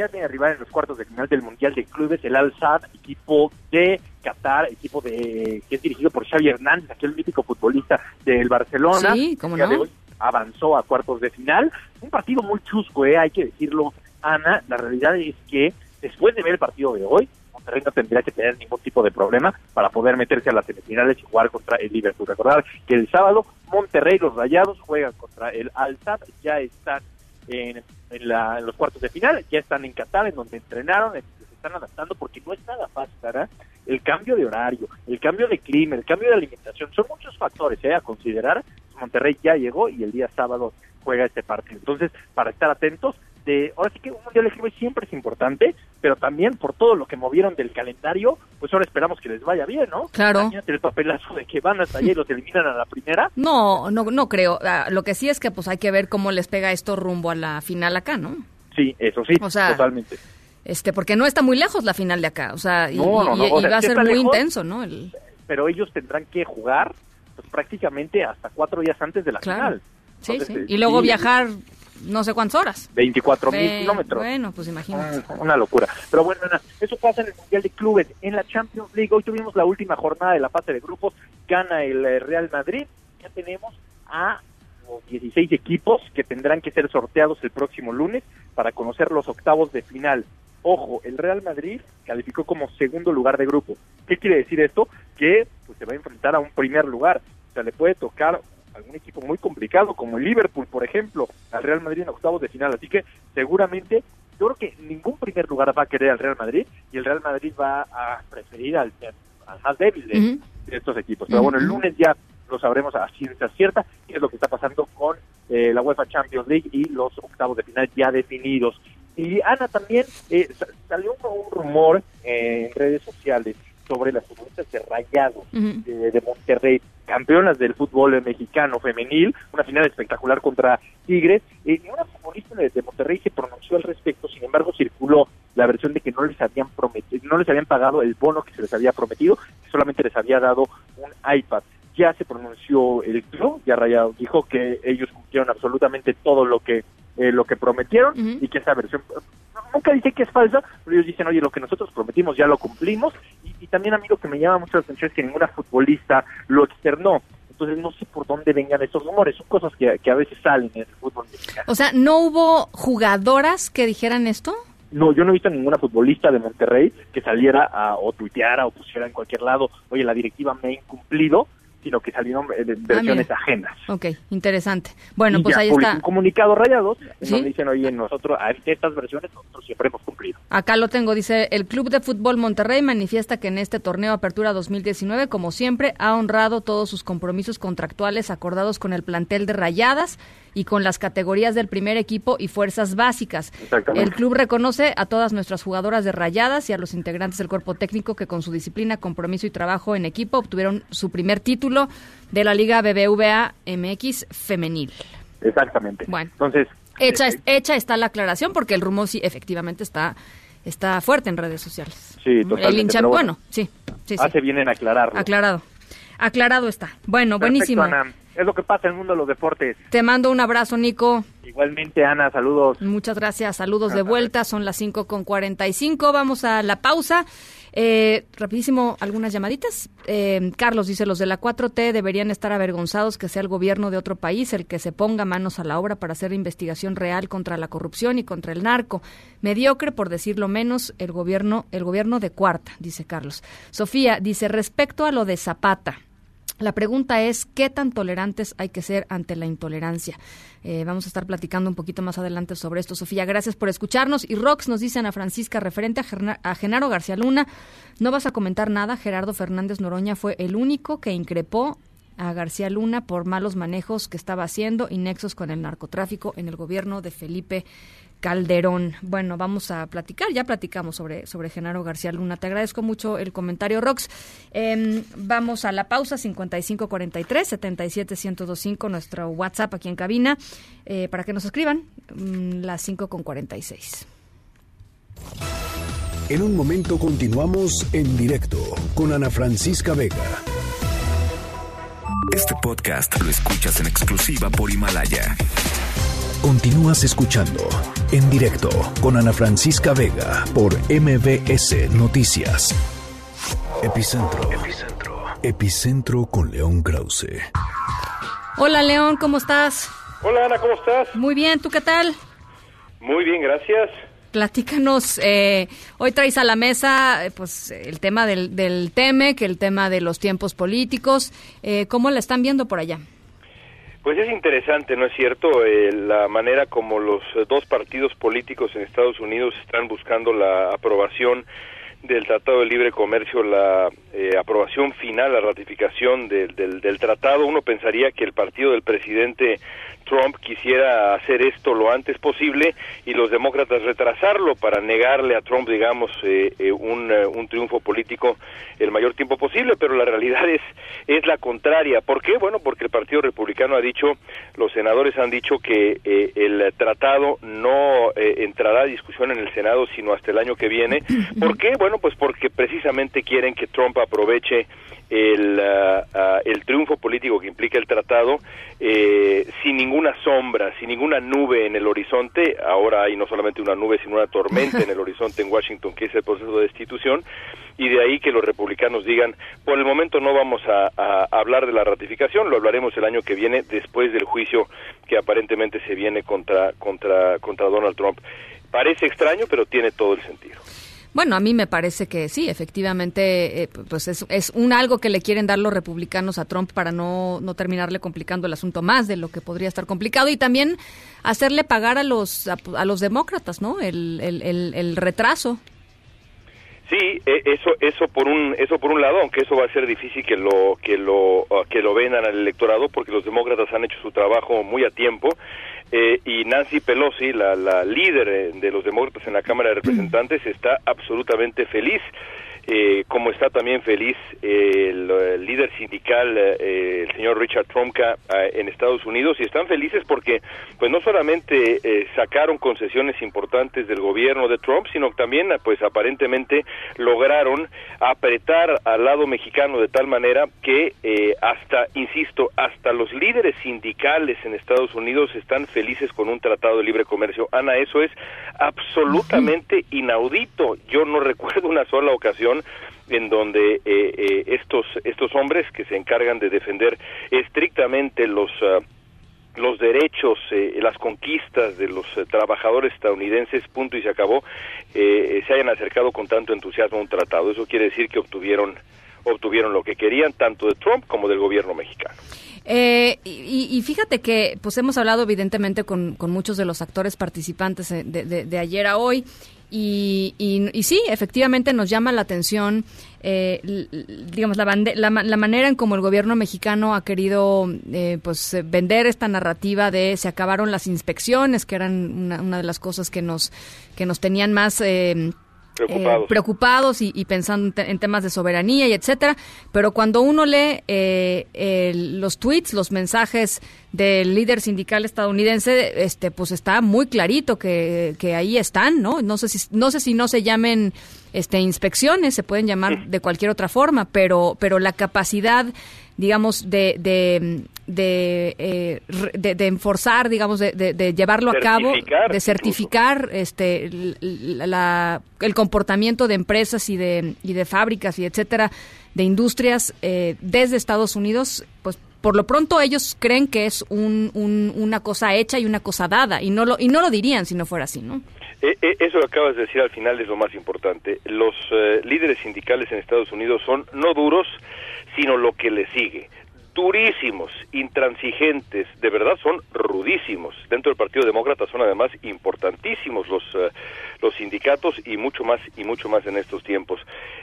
ya tiene rival en los cuartos de final del Mundial de Clubes, el Al-Sad, equipo de Qatar, equipo de que es dirigido por Xavi Hernández, aquel mítico futbolista del Barcelona. Sí, cómo no. avanzó a cuartos de final. Un partido muy chusco, eh, hay que decirlo, Ana. La realidad es que después de ver el partido de hoy, Monterrey no tendría que tener ningún tipo de problema para poder meterse a las semifinales y jugar contra el Liverpool. Recordar que el sábado Monterrey, los Rayados, juegan contra el al ya están en, en, la, en, los cuartos de final, ya están en Qatar, en donde entrenaron, se están adaptando, porque no es nada fácil, ¿verdad? El cambio de horario, el cambio de clima, el cambio de alimentación, son muchos factores ¿eh? a considerar. Monterrey ya llegó y el día sábado juega este partido. Entonces, para estar atentos, de, ahora sí que un mundial de clubes siempre es importante, pero también por todo lo que movieron del calendario, pues ahora esperamos que les vaya bien, ¿no? Claro. Imagínate el papelazo de que van hasta allá y los eliminan a la primera. No, no, no creo. Ah, lo que sí es que pues hay que ver cómo les pega esto rumbo a la final acá, ¿no? Sí, eso sí, o sea, totalmente. Este, porque no está muy lejos la final de acá, o sea, y, no, no, y, y va a ser muy lejos, intenso, ¿no? El... Pero ellos tendrán que jugar pues, prácticamente hasta cuatro días antes de la claro. final. Sí, sí. Y luego sí, viajar no sé cuántas horas. 24 mil kilómetros. Bueno, pues imagínate. Ah, una locura. Pero bueno, Ana, eso pasa en el Mundial de Clubes. En la Champions League, hoy tuvimos la última jornada de la fase de grupos. Gana el eh, Real Madrid. Ya tenemos a los 16 equipos que tendrán que ser sorteados el próximo lunes para conocer los octavos de final. Ojo, el Real Madrid calificó como segundo lugar de grupo. ¿Qué quiere decir esto? Que pues, se va a enfrentar a un primer lugar. O sea, le puede tocar algún equipo muy complicado como el Liverpool, por ejemplo, al Real Madrid en octavos de final. Así que seguramente yo creo que ningún primer lugar va a querer al Real Madrid y el Real Madrid va a preferir al, al más débil de, uh -huh. de, estos equipos. Pero bueno, el lunes ya lo sabremos a ciencia cierta qué es lo que está pasando con eh, la UEFA Champions League y los octavos de final ya definidos. Y Ana también eh, salió un, un rumor eh, en redes sociales sobre las futbolistas de Rayados uh -huh. de, de, Monterrey, campeonas del fútbol mexicano femenil, una final espectacular contra Tigres. Eh, una futbolista de, Monterrey se pronunció al respecto, sin embargo circuló la versión de que no les habían prometido, no les habían pagado el bono que se les había prometido, que solamente les había dado un iPad. Ya se pronunció el club, ya Rayados dijo que ellos cumplieron absolutamente todo lo que eh, lo que prometieron uh -huh. y que esa versión nunca dice que es falsa, pero ellos dicen, oye, lo que nosotros prometimos ya lo cumplimos. También a mí lo que me llama mucho la atención es que ninguna futbolista lo externó. Entonces no sé por dónde vengan esos rumores, son cosas que, que a veces salen en el fútbol mexicano. O sea, ¿no hubo jugadoras que dijeran esto? No, yo no he visto ninguna futbolista de Monterrey que saliera a, o tuiteara o pusiera en cualquier lado, oye, la directiva me ha incumplido, sino que salieron versiones ah, ajenas. Ok, interesante. Bueno, y pues ya ahí está. un comunicado rayados en ¿Sí? donde dicen, oye, nosotros, a estas versiones nosotros siempre hemos cumplido. Acá lo tengo, dice, el Club de Fútbol Monterrey manifiesta que en este torneo Apertura 2019, como siempre, ha honrado todos sus compromisos contractuales acordados con el plantel de Rayadas y con las categorías del primer equipo y fuerzas básicas. El club reconoce a todas nuestras jugadoras de Rayadas y a los integrantes del cuerpo técnico que con su disciplina, compromiso y trabajo en equipo obtuvieron su primer título de la Liga BBVA MX femenil. Exactamente. Bueno, entonces hecha, eh, hecha está la aclaración porque el rumor sí efectivamente está está fuerte en redes sociales. Sí, totalmente. El hincha, bueno, sí, sí, sí. Hace bien en aclararlo. Aclarado. Aclarado está. Bueno, Perfecto, buenísimo. Ana. Es lo que pasa en el mundo de los deportes. Te mando un abrazo, Nico. Igualmente, Ana, saludos. Muchas gracias, saludos de vuelta. Son las 5 con 45. Vamos a la pausa. Eh, rapidísimo, algunas llamaditas. Eh, Carlos dice, los de la 4T deberían estar avergonzados que sea el gobierno de otro país el que se ponga manos a la obra para hacer investigación real contra la corrupción y contra el narco. Mediocre, por decirlo menos, el gobierno, el gobierno de cuarta, dice Carlos. Sofía dice, respecto a lo de Zapata. La pregunta es, ¿qué tan tolerantes hay que ser ante la intolerancia? Eh, vamos a estar platicando un poquito más adelante sobre esto. Sofía, gracias por escucharnos. Y Rox nos dice Ana Francisca, referente a, a Genaro García Luna, no vas a comentar nada. Gerardo Fernández Noroña fue el único que increpó a García Luna por malos manejos que estaba haciendo y nexos con el narcotráfico en el gobierno de Felipe Calderón. Bueno, vamos a platicar, ya platicamos sobre, sobre Genaro García Luna. Te agradezco mucho el comentario, Rox. Eh, vamos a la pausa, 5543-77125, nuestro WhatsApp aquí en cabina, eh, para que nos escriban, mm, las 5 con 46. En un momento continuamos en directo con Ana Francisca Vega. Este podcast lo escuchas en exclusiva por Himalaya. Continúas escuchando en directo con Ana Francisca Vega por MBS Noticias. Epicentro. Epicentro. Epicentro con León Krause. Hola León, ¿cómo estás? Hola Ana, ¿cómo estás? Muy bien, ¿tú qué tal? Muy bien, gracias. platícanos, eh, hoy traes a la mesa eh, pues el tema del, del TEMEC, el tema de los tiempos políticos, eh, ¿cómo la están viendo por allá? Pues es interesante, ¿no es cierto? Eh, la manera como los dos partidos políticos en Estados Unidos están buscando la aprobación del Tratado de Libre Comercio, la eh, aprobación final, la ratificación del, del, del, tratado. Uno pensaría que el partido del presidente Trump quisiera hacer esto lo antes posible y los demócratas retrasarlo para negarle a Trump, digamos, eh, eh, un, uh, un, triunfo político el mayor tiempo posible, pero la realidad es, es la contraria. ¿Por qué? Bueno, porque el Partido Republicano ha dicho, los senadores han dicho que eh, el tratado no entrará a discusión en el Senado sino hasta el año que viene. ¿Por qué? Bueno, pues porque precisamente quieren que Trump aproveche el, uh, uh, el triunfo político que implica el tratado eh, sin ninguna sombra, sin ninguna nube en el horizonte. Ahora hay no solamente una nube, sino una tormenta en el horizonte en Washington, que es el proceso de destitución. Y de ahí que los republicanos digan, por el momento no vamos a, a hablar de la ratificación, lo hablaremos el año que viene, después del juicio que aparentemente se viene contra, contra, contra Donald Trump. Parece extraño, pero tiene todo el sentido. Bueno, a mí me parece que sí, efectivamente, eh, pues es, un algo que le quieren dar los republicanos a Trump para no, no terminarle complicando el asunto más de lo que podría estar complicado y también hacerle pagar a los a, a los demócratas, ¿no? El, el, el, el retraso. Sí, eso eso por un eso por un lado, aunque eso va a ser difícil que lo que lo uh, que lo vendan al electorado porque los demócratas han hecho su trabajo muy a tiempo eh, y Nancy Pelosi, la, la líder de los demócratas en la Cámara de Representantes, está absolutamente feliz. Eh, como está también feliz eh, el, líder sindical, eh, el señor Richard Trumka, eh, en Estados Unidos, y están felices porque, pues, no solamente eh, sacaron concesiones importantes del gobierno de Trump, sino también, pues, aparentemente lograron apretar al lado mexicano de tal manera que eh, hasta, insisto, hasta los líderes sindicales en Estados Unidos están felices con un tratado de libre comercio. Ana, eso es absolutamente inaudito. Yo no recuerdo una sola ocasión en donde eh, eh, estos estos hombres que se encargan de defender estrictamente los uh, los derechos, eh, las conquistas de los eh, trabajadores estadounidenses, punto y se acabó, eh, se hayan acercado con tanto entusiasmo a un tratado. Eso quiere decir que obtuvieron obtuvieron lo que querían tanto de Trump como del gobierno mexicano. Eh, y, fíjate que pues hemos hablado evidentemente con, con muchos de los actores participantes de, de, de ayer a hoy. Y, y, sí, efectivamente nos llama la atención, eh, digamos, la, la, la, manera en como el gobierno mexicano ha querido eh, pues vender esta narrativa de se acabaron las inspecciones, que eran una, una de las cosas que nos, que nos tenían más... Eh, preocupados, eh, preocupados y, y, pensando en, te en, temas de soberanía y etcétera. Pero cuando uno lee eh, eh, los tweets, los mensajes del líder sindical estadounidense, este, pues está muy clarito que, que ahí están, ¿no? No sé si no sé si no se llamen este inspecciones, se pueden llamar de cualquier otra forma, pero pero la capacidad digamos, de, de, de, eh, de, de enforzar, digamos, de, de llevarlo a cabo, de certificar este, la, el comportamiento de empresas y de, y de fábricas y etcétera, de industrias eh, desde Estados Unidos, pues por lo pronto ellos creen que es un, un, una cosa hecha y una cosa dada y no lo y no lo dirían si no fuera así, ¿no? Eso que acabas de decir al final es lo más importante. Los eh, líderes sindicales en Estados Unidos son no duros, sino lo que le sigue. Durísimos, intransigentes, de verdad son rudísimos. Dentro del Partido Demócrata son además importantísimos los, uh, los sindicatos y mucho más y mucho más en estos tiempos.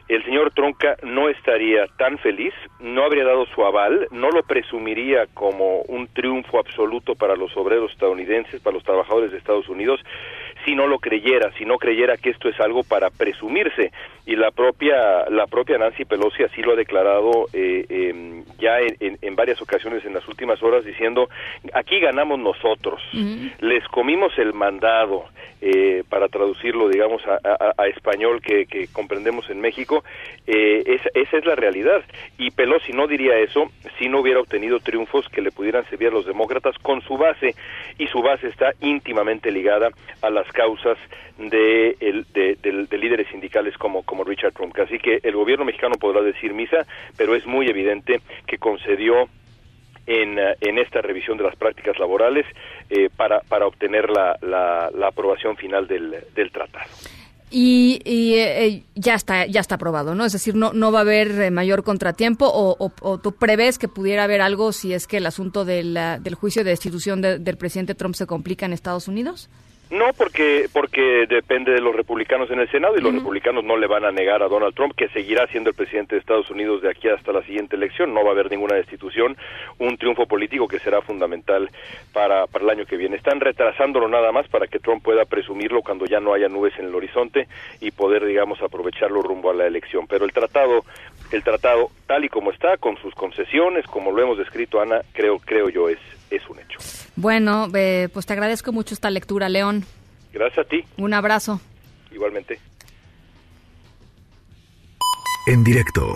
El señor Tronca no estaría tan feliz, no habría dado su aval, no lo presumiría como un triunfo absoluto para los obreros estadounidenses, para los trabajadores de Estados Unidos, si no lo creyera, si no creyera que esto es algo para presumirse. Y la propia, la propia Nancy Pelosi así lo ha declarado eh, eh, ya en, en, varias ocasiones en las últimas horas, diciendo, aquí ganamos nosotros, uh -huh. les comimos el mandado, eh, para traducirlo, digamos, a, a, a español que, que, comprendemos en México, eh, esa, esa, es la realidad. Y Pelosi no diría eso si no hubiera obtenido triunfos que le pudieran servir a los demócratas con su base, y su base está íntimamente ligada a las causas de, líderes sindicales como, Richard Trump. Así que el gobierno mexicano podrá decir misa, pero es muy evidente que concedió en, eh, en esta revisión de las prácticas laborales eh, para, para obtener la, la, la aprobación final del, del tratado. Y, y eh, ya está ya está aprobado, ¿no? Es decir, no no va a haber eh, mayor contratiempo o, o, o, tú prevés que pudiera haber algo si es que el asunto de la, del juicio de destitución de, del presidente Trump se complica en Estados Unidos. No, porque porque depende de los republicanos en el Senado y los republicanos no le van a negar a Donald Trump que seguirá siendo el presidente de Estados Unidos de aquí hasta la siguiente elección. No va a haber ninguna destitución, un triunfo político que será fundamental para, para el año que viene. Están retrasándolo nada más para que Trump pueda presumirlo cuando ya no haya nubes en el horizonte y poder, digamos, aprovecharlo rumbo a la elección. Pero el tratado, el tratado tal y como está, con sus concesiones, como lo hemos descrito, Ana, creo creo yo es es un hecho. Bueno, eh, pues te agradezco mucho esta lectura, León. Gracias a ti. Un abrazo. Igualmente. En directo.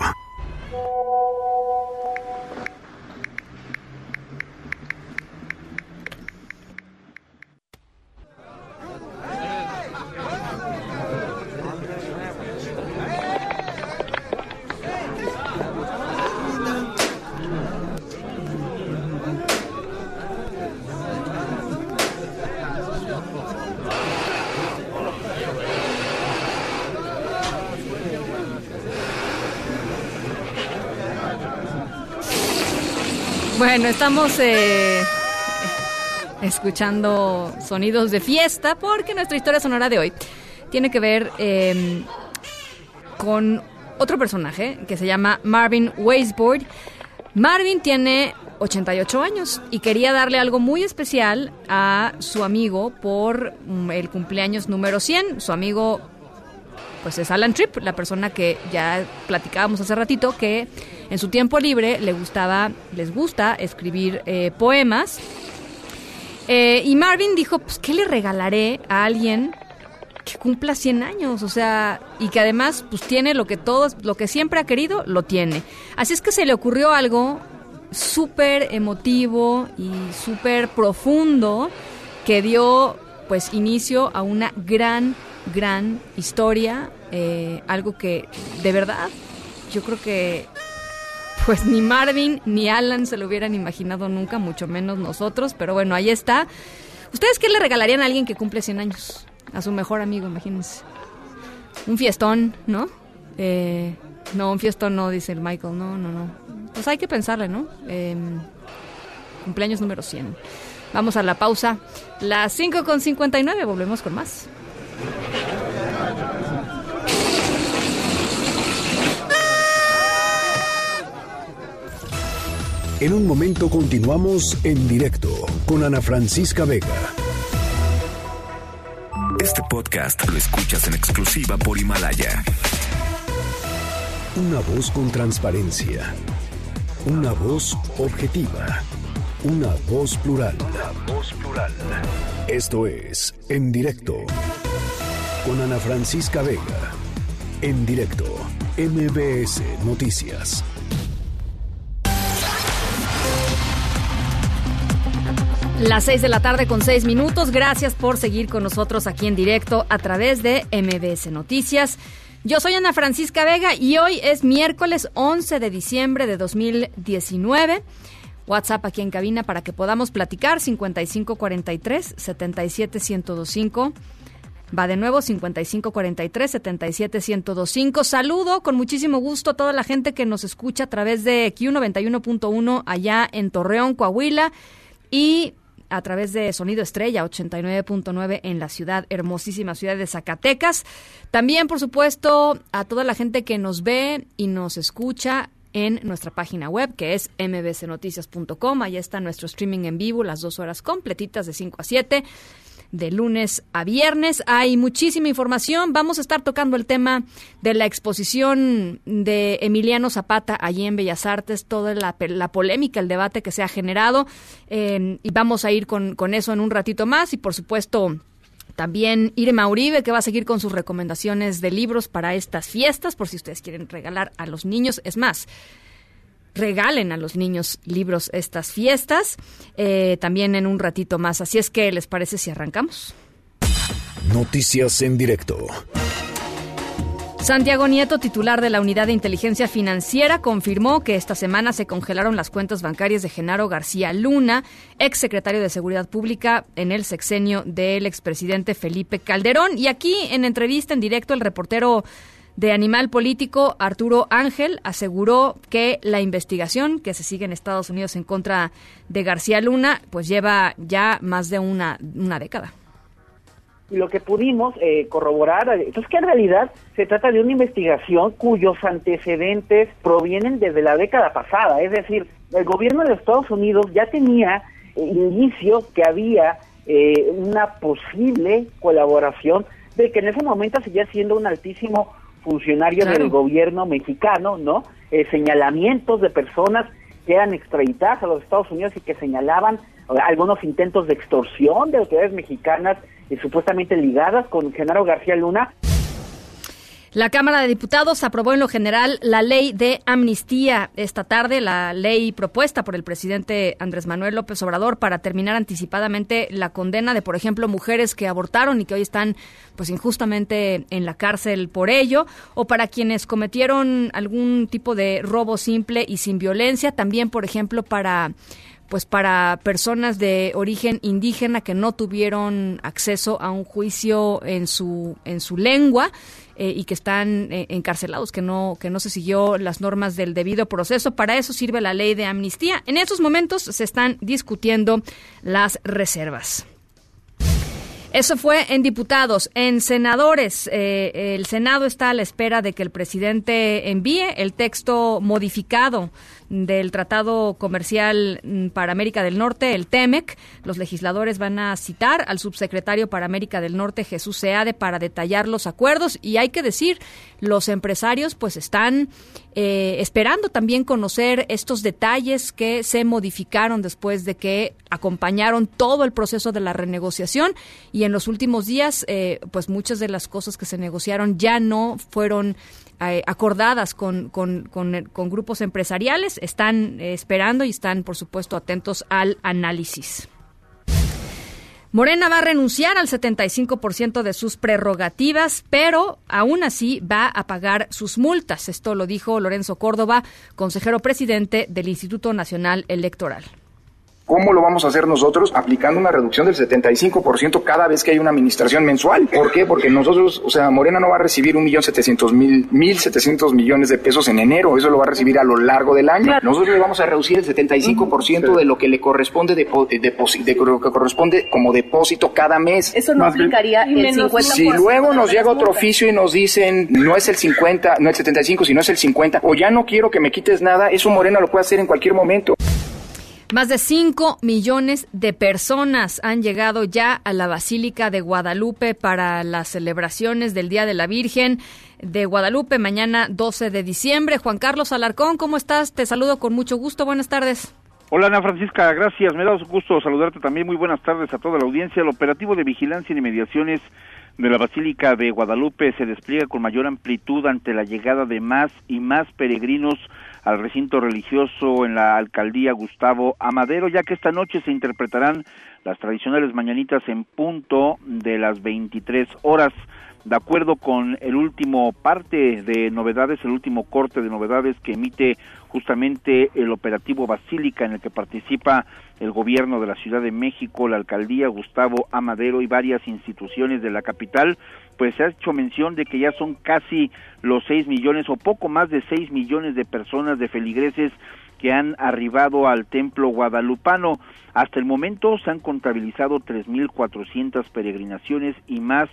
Estamos eh, escuchando sonidos de fiesta porque nuestra historia sonora de hoy tiene que ver eh, con otro personaje que se llama Marvin Weisboard. Marvin tiene 88 años y quería darle algo muy especial a su amigo por mm, el cumpleaños número 100. Su amigo pues es Alan Tripp, la persona que ya platicábamos hace ratito, que en su tiempo libre le gustaba, les gusta escribir eh, poemas. Eh, y Marvin dijo, pues, ¿qué le regalaré a alguien que cumpla 100 años? O sea, y que además, pues, tiene lo que todos, lo que siempre ha querido, lo tiene. Así es que se le ocurrió algo súper emotivo y súper profundo que dio, pues, inicio a una gran gran historia, eh, algo que de verdad yo creo que pues ni Marvin ni Alan se lo hubieran imaginado nunca, mucho menos nosotros, pero bueno, ahí está. ¿Ustedes qué le regalarían a alguien que cumple 100 años? A su mejor amigo, imagínense. Un fiestón, ¿no? Eh, no, un fiestón no, dice el Michael, no, no, no. Pues hay que pensarle, ¿no? Eh, cumpleaños número 100. Vamos a la pausa. Las 5 con 59, volvemos con más. En un momento continuamos en directo con Ana Francisca Vega. Este podcast lo escuchas en exclusiva por Himalaya. Una voz con transparencia. Una voz objetiva. Una voz plural. Una voz plural. Esto es En Directo con Ana Francisca Vega. En directo, MBS Noticias. Las 6 de la tarde con 6 minutos. Gracias por seguir con nosotros aquí en directo a través de MBS Noticias. Yo soy Ana Francisca Vega y hoy es miércoles 11 de diciembre de 2019. WhatsApp aquí en cabina para que podamos platicar 5543 77125. Va de nuevo 5543 77125. Saludo con muchísimo gusto a toda la gente que nos escucha a través de Q91.1 allá en Torreón, Coahuila y a través de Sonido Estrella 89.9 en la ciudad, hermosísima ciudad de Zacatecas. También, por supuesto, a toda la gente que nos ve y nos escucha en nuestra página web que es mbcnoticias.com. Allá está nuestro streaming en vivo, las dos horas completitas de 5 a 7 de lunes a viernes. Hay muchísima información. Vamos a estar tocando el tema de la exposición de Emiliano Zapata allí en Bellas Artes, toda la, la polémica, el debate que se ha generado. Eh, y vamos a ir con, con eso en un ratito más. Y por supuesto, también Irma Uribe, que va a seguir con sus recomendaciones de libros para estas fiestas, por si ustedes quieren regalar a los niños. Es más, regalen a los niños libros estas fiestas, eh, también en un ratito más. Así es que, ¿les parece si arrancamos? Noticias en directo. Santiago Nieto, titular de la Unidad de Inteligencia Financiera, confirmó que esta semana se congelaron las cuentas bancarias de Genaro García Luna, ex secretario de Seguridad Pública en el sexenio del expresidente Felipe Calderón. Y aquí, en entrevista en directo, el reportero de Animal Político, Arturo Ángel, aseguró que la investigación que se sigue en Estados Unidos en contra de García Luna, pues lleva ya más de una, una década. Y lo que pudimos eh, corroborar es que en realidad se trata de una investigación cuyos antecedentes provienen desde la década pasada, es decir, el gobierno de Estados Unidos ya tenía eh, indicios que había eh, una posible colaboración de que en ese momento seguía siendo un altísimo funcionario del gobierno mexicano, ¿no? señalamientos de personas que eran extraditadas a los Estados Unidos y que señalaban algunos intentos de extorsión de autoridades mexicanas y supuestamente ligadas con Genaro García Luna. La Cámara de Diputados aprobó en lo general la ley de amnistía. Esta tarde, la ley propuesta por el presidente Andrés Manuel López Obrador para terminar anticipadamente la condena de, por ejemplo, mujeres que abortaron y que hoy están pues injustamente en la cárcel por ello, o para quienes cometieron algún tipo de robo simple y sin violencia, también, por ejemplo, para pues para personas de origen indígena que no tuvieron acceso a un juicio en su en su lengua eh, y que están eh, encarcelados, que no que no se siguió las normas del debido proceso. Para eso sirve la ley de amnistía. En estos momentos se están discutiendo las reservas. Eso fue en diputados. En senadores, eh, el Senado está a la espera de que el presidente envíe el texto modificado del Tratado Comercial mm, para América del Norte, el TEMEC. Los legisladores van a citar al subsecretario para América del Norte, Jesús Seade, para detallar los acuerdos. Y hay que decir, los empresarios pues están eh, esperando también conocer estos detalles que se modificaron después de que acompañaron todo el proceso de la renegociación y en los últimos días eh, pues muchas de las cosas que se negociaron ya no fueron eh, acordadas con, con, con, grupos empresariales, están eh, esperando y están, por supuesto, atentos al análisis. Morena va a renunciar al 75% de sus prerrogativas, pero aún así va a pagar sus multas. Esto lo dijo Lorenzo Córdoba, consejero presidente del Instituto Nacional Electoral. ¿Cómo lo vamos a hacer nosotros? Aplicando una reducción del 75% cada vez que hay una administración mensual. ¿Por qué? Porque nosotros, o sea, Morena no va a recibir un millón setecientos mil, mil setecientos millones de pesos en enero. Eso lo va a recibir a lo largo del año. Nosotros le vamos a reducir el 75% de lo que le corresponde de, de, lo que corresponde como depósito cada mes. Eso no aplicaría el 50%. Si luego nos llega otro oficio y nos dicen no es el 50, no el 75, sino es el 50, o ya no quiero que me quites nada, eso Morena lo puede hacer en cualquier momento. Más de 5 millones de personas han llegado ya a la Basílica de Guadalupe para las celebraciones del Día de la Virgen de Guadalupe, mañana 12 de diciembre. Juan Carlos Alarcón, ¿cómo estás? Te saludo con mucho gusto. Buenas tardes. Hola Ana Francisca, gracias. Me da gusto saludarte también. Muy buenas tardes a toda la audiencia. El operativo de vigilancia y mediaciones de la Basílica de Guadalupe se despliega con mayor amplitud ante la llegada de más y más peregrinos al recinto religioso en la alcaldía Gustavo Amadero, ya que esta noche se interpretarán las tradicionales mañanitas en punto de las 23 horas. De acuerdo con el último parte de novedades, el último corte de novedades que emite justamente el operativo Basílica en el que participa el gobierno de la Ciudad de México, la alcaldía Gustavo Amadero y varias instituciones de la capital, pues se ha hecho mención de que ya son casi los seis millones o poco más de seis millones de personas de feligreses que han arribado al templo guadalupano. Hasta el momento se han contabilizado 3.400 peregrinaciones y más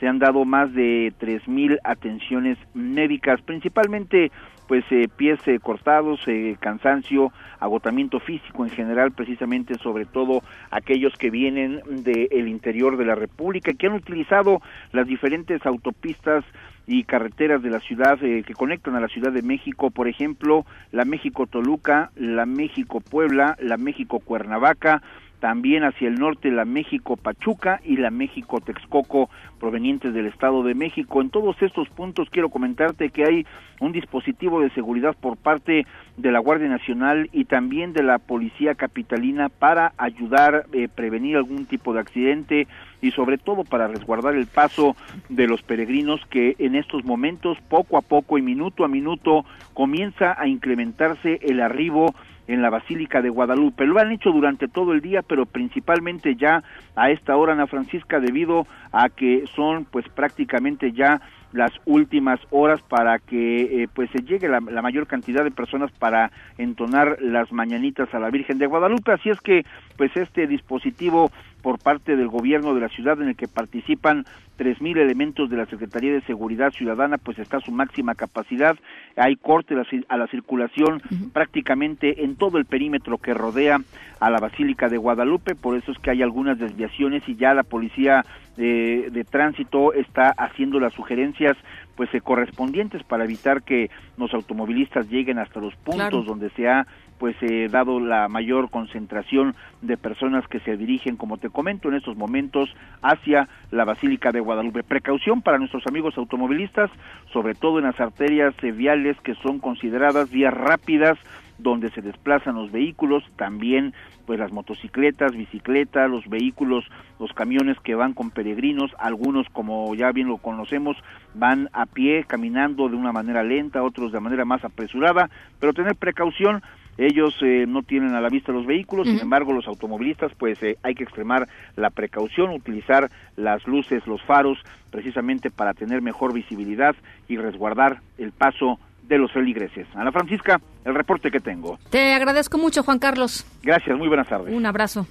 se han dado más de 3.000 atenciones médicas, principalmente pues eh, pies eh, cortados, eh, cansancio, agotamiento físico en general, precisamente sobre todo aquellos que vienen del interior de la República, que han utilizado las diferentes autopistas y carreteras de la ciudad que conectan a la Ciudad de México, por ejemplo, la México Toluca, la México Puebla, la México Cuernavaca, también hacia el norte la México Pachuca y la México Texcoco provenientes del Estado de México. En todos estos puntos quiero comentarte que hay un dispositivo de seguridad por parte de la Guardia Nacional y también de la Policía Capitalina para ayudar a eh, prevenir algún tipo de accidente y sobre todo para resguardar el paso de los peregrinos que en estos momentos poco a poco y minuto a minuto comienza a incrementarse el arribo en la Basílica de Guadalupe. Lo han hecho durante todo el día, pero principalmente ya a esta hora, Ana Francisca, debido a que son pues prácticamente ya las últimas horas para que eh, pues se llegue la, la, mayor cantidad de personas para entonar las mañanitas a la Virgen de Guadalupe así es que pues este dispositivo por parte del gobierno de la ciudad en el que participan tres mil elementos de la Secretaría de Seguridad Ciudadana, pues está a su máxima capacidad. Hay corte a la circulación prácticamente en todo el perímetro que rodea a la Basílica de Guadalupe, por eso es que hay algunas desviaciones y ya la policía de, de tránsito está haciendo las sugerencias pues eh, correspondientes para evitar que los automovilistas lleguen hasta los puntos donde se ha pues eh, dado la mayor concentración de personas que se dirigen, como te comento, en estos momentos hacia la Basílica de Guadalupe. Precaución para nuestros amigos automovilistas, sobre todo en las arterias viales que son consideradas vías rápidas donde se desplazan los vehículos, también pues las motocicletas, bicicletas, los vehículos, los camiones que van con peregrinos, algunos como ya bien lo conocemos, van a pie, caminando de una manera lenta, otros de manera más apresurada, pero tener precaución ellos eh, no tienen a la vista los vehículos, sin embargo los automovilistas pues eh, hay que extremar la precaución, utilizar las luces, los faros, precisamente para tener mejor visibilidad y resguardar el paso de los feligreses. Ana Francisca, el reporte que tengo. Te agradezco mucho, Juan Carlos. Gracias, muy buenas tardes. Un abrazo.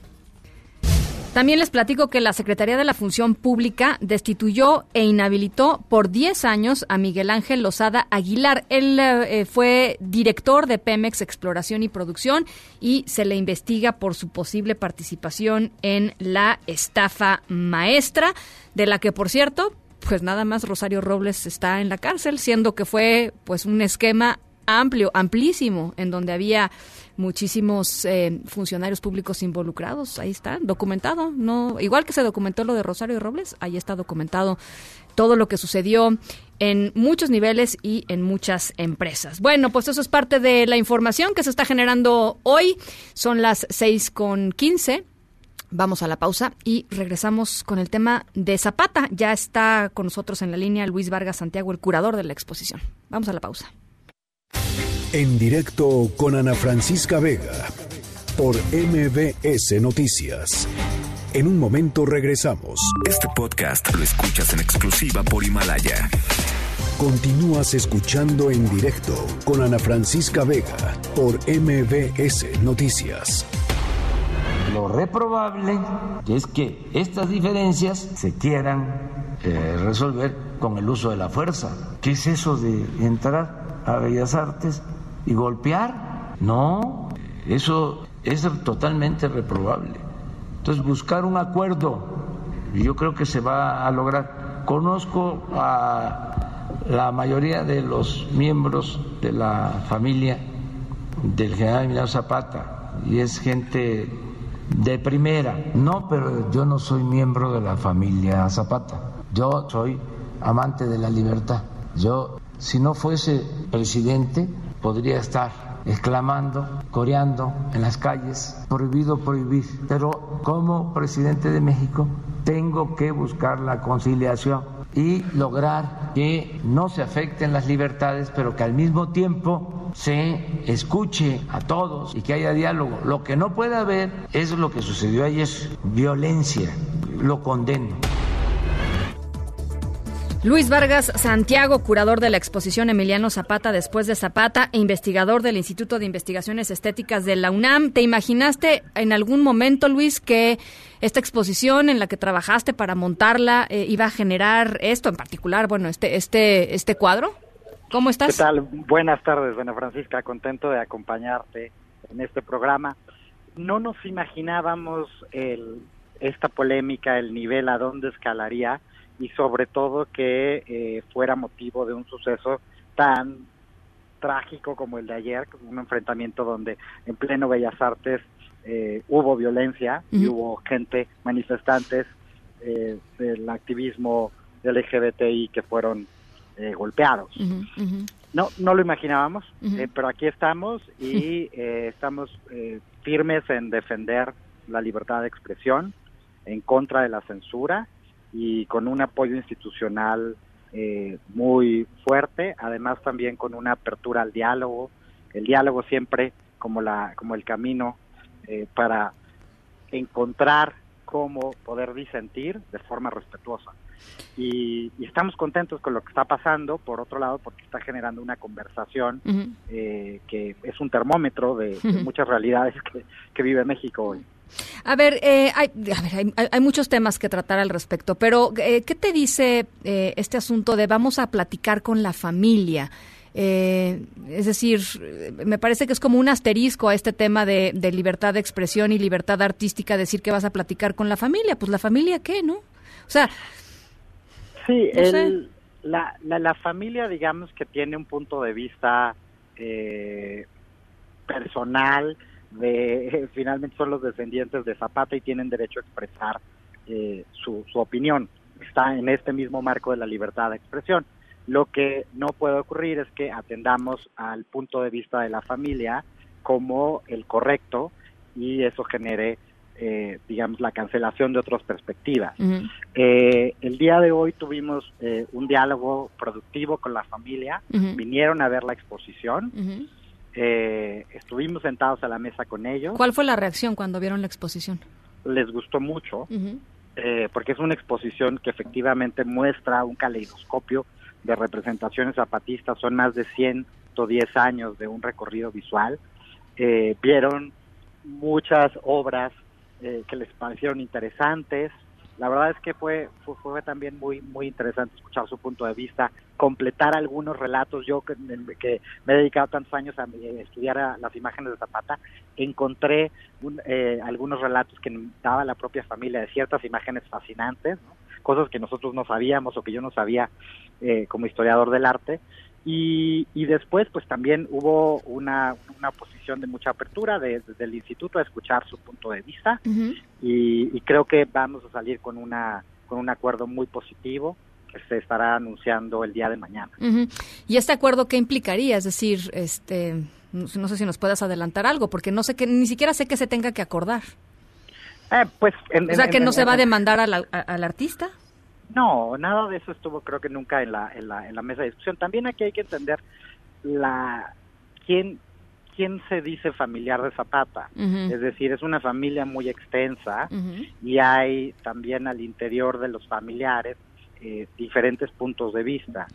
También les platico que la Secretaría de la Función Pública destituyó e inhabilitó por 10 años a Miguel Ángel Lozada Aguilar. Él eh, fue director de Pemex Exploración y Producción y se le investiga por su posible participación en la estafa maestra, de la que, por cierto, pues nada más Rosario Robles está en la cárcel, siendo que fue pues un esquema amplio, amplísimo, en donde había muchísimos eh, funcionarios públicos involucrados. Ahí está, documentado. No, igual que se documentó lo de Rosario Robles, ahí está documentado todo lo que sucedió en muchos niveles y en muchas empresas. Bueno, pues eso es parte de la información que se está generando hoy. Son las seis con quince. Vamos a la pausa y regresamos con el tema de Zapata. Ya está con nosotros en la línea Luis Vargas Santiago, el curador de la exposición. Vamos a la pausa. En directo con Ana Francisca Vega por MBS Noticias. En un momento regresamos. Este podcast lo escuchas en exclusiva por Himalaya. Continúas escuchando en directo con Ana Francisca Vega por MBS Noticias. Lo reprobable es que estas diferencias se quieran eh, resolver con el uso de la fuerza. ¿Qué es eso de entrar a Bellas Artes y golpear? No, eso es totalmente reprobable. Entonces, buscar un acuerdo, yo creo que se va a lograr. Conozco a la mayoría de los miembros de la familia del general Emiliano Zapata, y es gente de primera. No, pero yo no soy miembro de la familia Zapata. Yo soy amante de la libertad. Yo, si no fuese presidente, podría estar exclamando, coreando en las calles, prohibido prohibir. Pero como presidente de México tengo que buscar la conciliación y lograr que no se afecten las libertades, pero que al mismo tiempo se escuche a todos y que haya diálogo. Lo que no puede haber es lo que sucedió ayer, violencia. Lo condeno. Luis Vargas Santiago, curador de la exposición Emiliano Zapata después de Zapata e investigador del Instituto de Investigaciones Estéticas de la UNAM. ¿Te imaginaste en algún momento, Luis, que esta exposición en la que trabajaste para montarla eh, iba a generar esto en particular, bueno, este, este, este cuadro? ¿Cómo estás? ¿Qué tal? Buenas tardes, Buena Francisca, contento de acompañarte en este programa. No nos imaginábamos el, esta polémica, el nivel a dónde escalaría y sobre todo que eh, fuera motivo de un suceso tan trágico como el de ayer, un enfrentamiento donde en pleno Bellas Artes eh, hubo violencia y hubo gente, manifestantes eh, del activismo LGBTI que fueron eh, golpeados. No, no lo imaginábamos, pero aquí estamos y eh, estamos eh, firmes en defender la libertad de expresión, en contra de la censura y con un apoyo institucional eh, muy fuerte, además también con una apertura al diálogo, el diálogo siempre como la como el camino eh, para encontrar cómo poder disentir de forma respetuosa. Y, y estamos contentos con lo que está pasando, por otro lado, porque está generando una conversación eh, que es un termómetro de, de muchas realidades que, que vive México hoy. A ver, eh, hay, a ver, hay, muchos temas que tratar al respecto, pero eh, ¿qué te dice eh, este asunto de vamos a platicar con la familia? Eh, es decir, me parece que es como un asterisco a este tema de, de libertad de expresión y libertad artística decir que vas a platicar con la familia. Pues la familia, ¿qué, no? O sea, Sí, No sé. el- la, la, la familia, digamos que tiene un punto de vista eh, personal, de finalmente son los descendientes de Zapata y tienen derecho a expresar eh, su, su opinión. Está en este mismo marco de la libertad de expresión. Lo que no puede ocurrir es que atendamos al punto de vista de la familia como el correcto y eso genere, eh, digamos, la cancelación de otras perspectivas. Eh, el día de hoy tuvimos eh, un diálogo productivo con la familia, vinieron a ver la exposición. Eh, estuvimos sentados a la mesa con ellos, ¿cuál fue la reacción cuando vieron la exposición? les gustó mucho, eh, porque es una exposición que efectivamente muestra un caleidoscopio de representaciones zapatistas, son más de 110 años de un recorrido visual, eh, vieron muchas obras eh, que les parecieron interesantes, la verdad es que fue, fue, también muy muy interesante escuchar su punto de vista, completar algunos relatos. Yo que, me he dedicado tantos años a eh, estudiar las imágenes de Zapata, encontré un- eh, algunos relatos que daba la propia familia de ciertas imágenes fascinantes, ¿no? cosas que nosotros no sabíamos o que yo no sabía eh, como historiador del arte. Y, y después, pues también hubo una, una posición de mucha apertura de- desde el instituto a escuchar su punto de vista y, y creo que vamos a salir con una con un acuerdo muy positivo que se estará anunciando el día de mañana. ¿Y este acuerdo qué implicaría? Es decir, este, no, sé- no sé si nos puedas adelantar algo, porque no sé que ni siquiera sé que se tenga que acordar. Eh, pues, en- o sea, en- que no se va a demandar al, al artista. No, nada de eso estuvo creo que nunca en la, en la, en la mesa de discusión. También aquí hay que entender la quién quién se dice familiar de Zapata. Es decir, es una familia muy extensa y hay también al interior de los familiares eh, diferentes puntos de vista.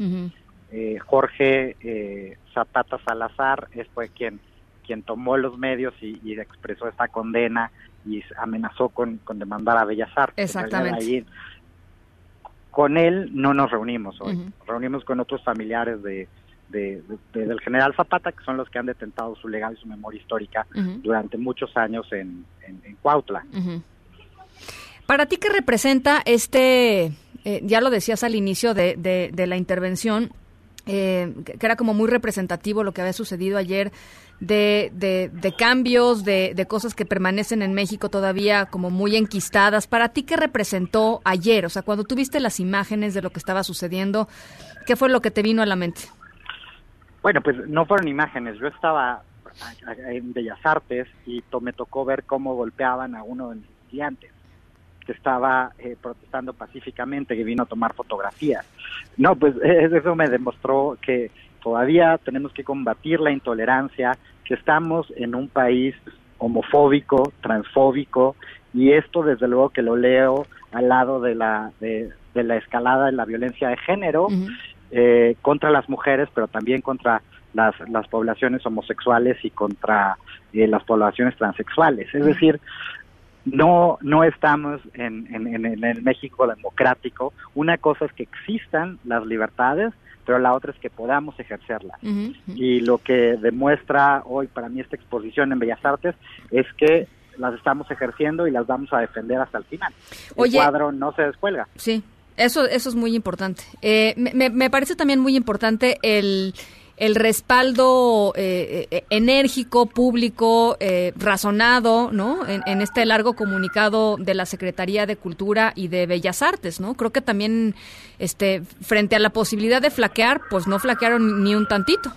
Eh, Jorge eh, Zapata Salazar es fue quien quien tomó los medios y, y expresó esta condena y amenazó con, con demandar a Bellas Artes. Exactamente. ahí, con él no nos reunimos hoy, nos reunimos con otros familiares de, de- de- del general Zapata, que son los que han detentado su legado y su memoria histórica durante muchos años en, en, en Cuautla. Para ti, ¿qué representa este, eh, ya lo decías al inicio de, de- de la intervención, eh, que era como muy representativo lo que había sucedido ayer, de, de- de cambios, de, de cosas que permanecen en México todavía como muy enquistadas. Para ti, ¿qué representó ayer? O sea, cuando tuviste las imágenes de lo que estaba sucediendo, ¿qué fue lo que te vino a la mente? Bueno, pues no fueron imágenes. Yo estaba en Bellas Artes y me tocó ver cómo golpeaban a uno de mis estudiantes que estaba eh, protestando pacíficamente, que vino a tomar fotografías. No, pues eso me demostró que todavía tenemos que combatir la intolerancia, que estamos en un país homofóbico, transfóbico, y esto desde luego que lo leo al lado de la, de, de la escalada de la violencia de género eh, contra las mujeres, pero también contra las, las poblaciones homosexuales y contra eh, las poblaciones transexuales. Es decir, no no estamos en, en, en- el México democrático. Una cosa es que existan las libertades, pero la otra es que podamos ejercerlas. Y lo que demuestra hoy para mí esta exposición en Bellas Artes es que las estamos ejerciendo y las vamos a defender hasta el final. Oye- el cuadro no se descuelga. Sí, eso, eso es muy importante. Eh, me- me parece también muy importante el, el respaldo eh, eh, enérgico, público, eh, razonado, ¿no? En, en, este largo comunicado de la Secretaría de Cultura y de Bellas Artes, ¿no? Creo que también, este, frente a la posibilidad de flaquear, pues no flaquearon ni un tantito.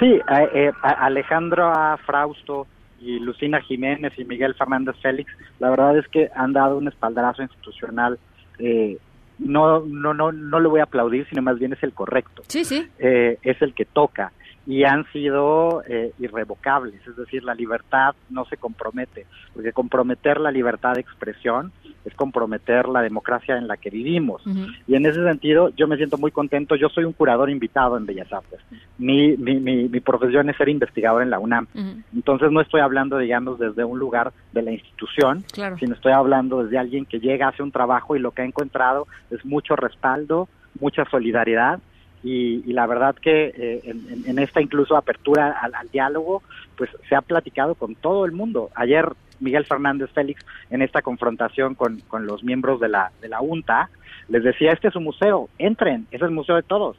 Sí, eh, Alejandro Frausto y Lucina Jiménez y Miguel Fernández Félix, la verdad es que han dado un espaldarazo institucional eh, no, no, no, no le voy a aplaudir, sino más bien es el correcto. Sí, sí. Eh, es el que toca y han sido eh, irrevocables, es decir, la libertad no se compromete, porque comprometer la libertad de expresión es comprometer la democracia en la que vivimos. Y en ese sentido, yo me siento muy contento. Yo soy un curador invitado en Bellas Artes. Mi, mi, mi, profesión es ser investigador en la UNAM. Entonces, no estoy hablando, digamos, desde un lugar de la institución, sino estoy hablando desde alguien que llega, hace un trabajo y lo que ha encontrado es mucho respaldo, mucha solidaridad y, la verdad que eh, en, esta incluso apertura al, diálogo, pues se ha platicado con todo el mundo. Ayer Miguel Fernández Félix, en esta confrontación con, con los miembros de la, de la UNTA, les decía, este es un museo, entren, es el museo de todos.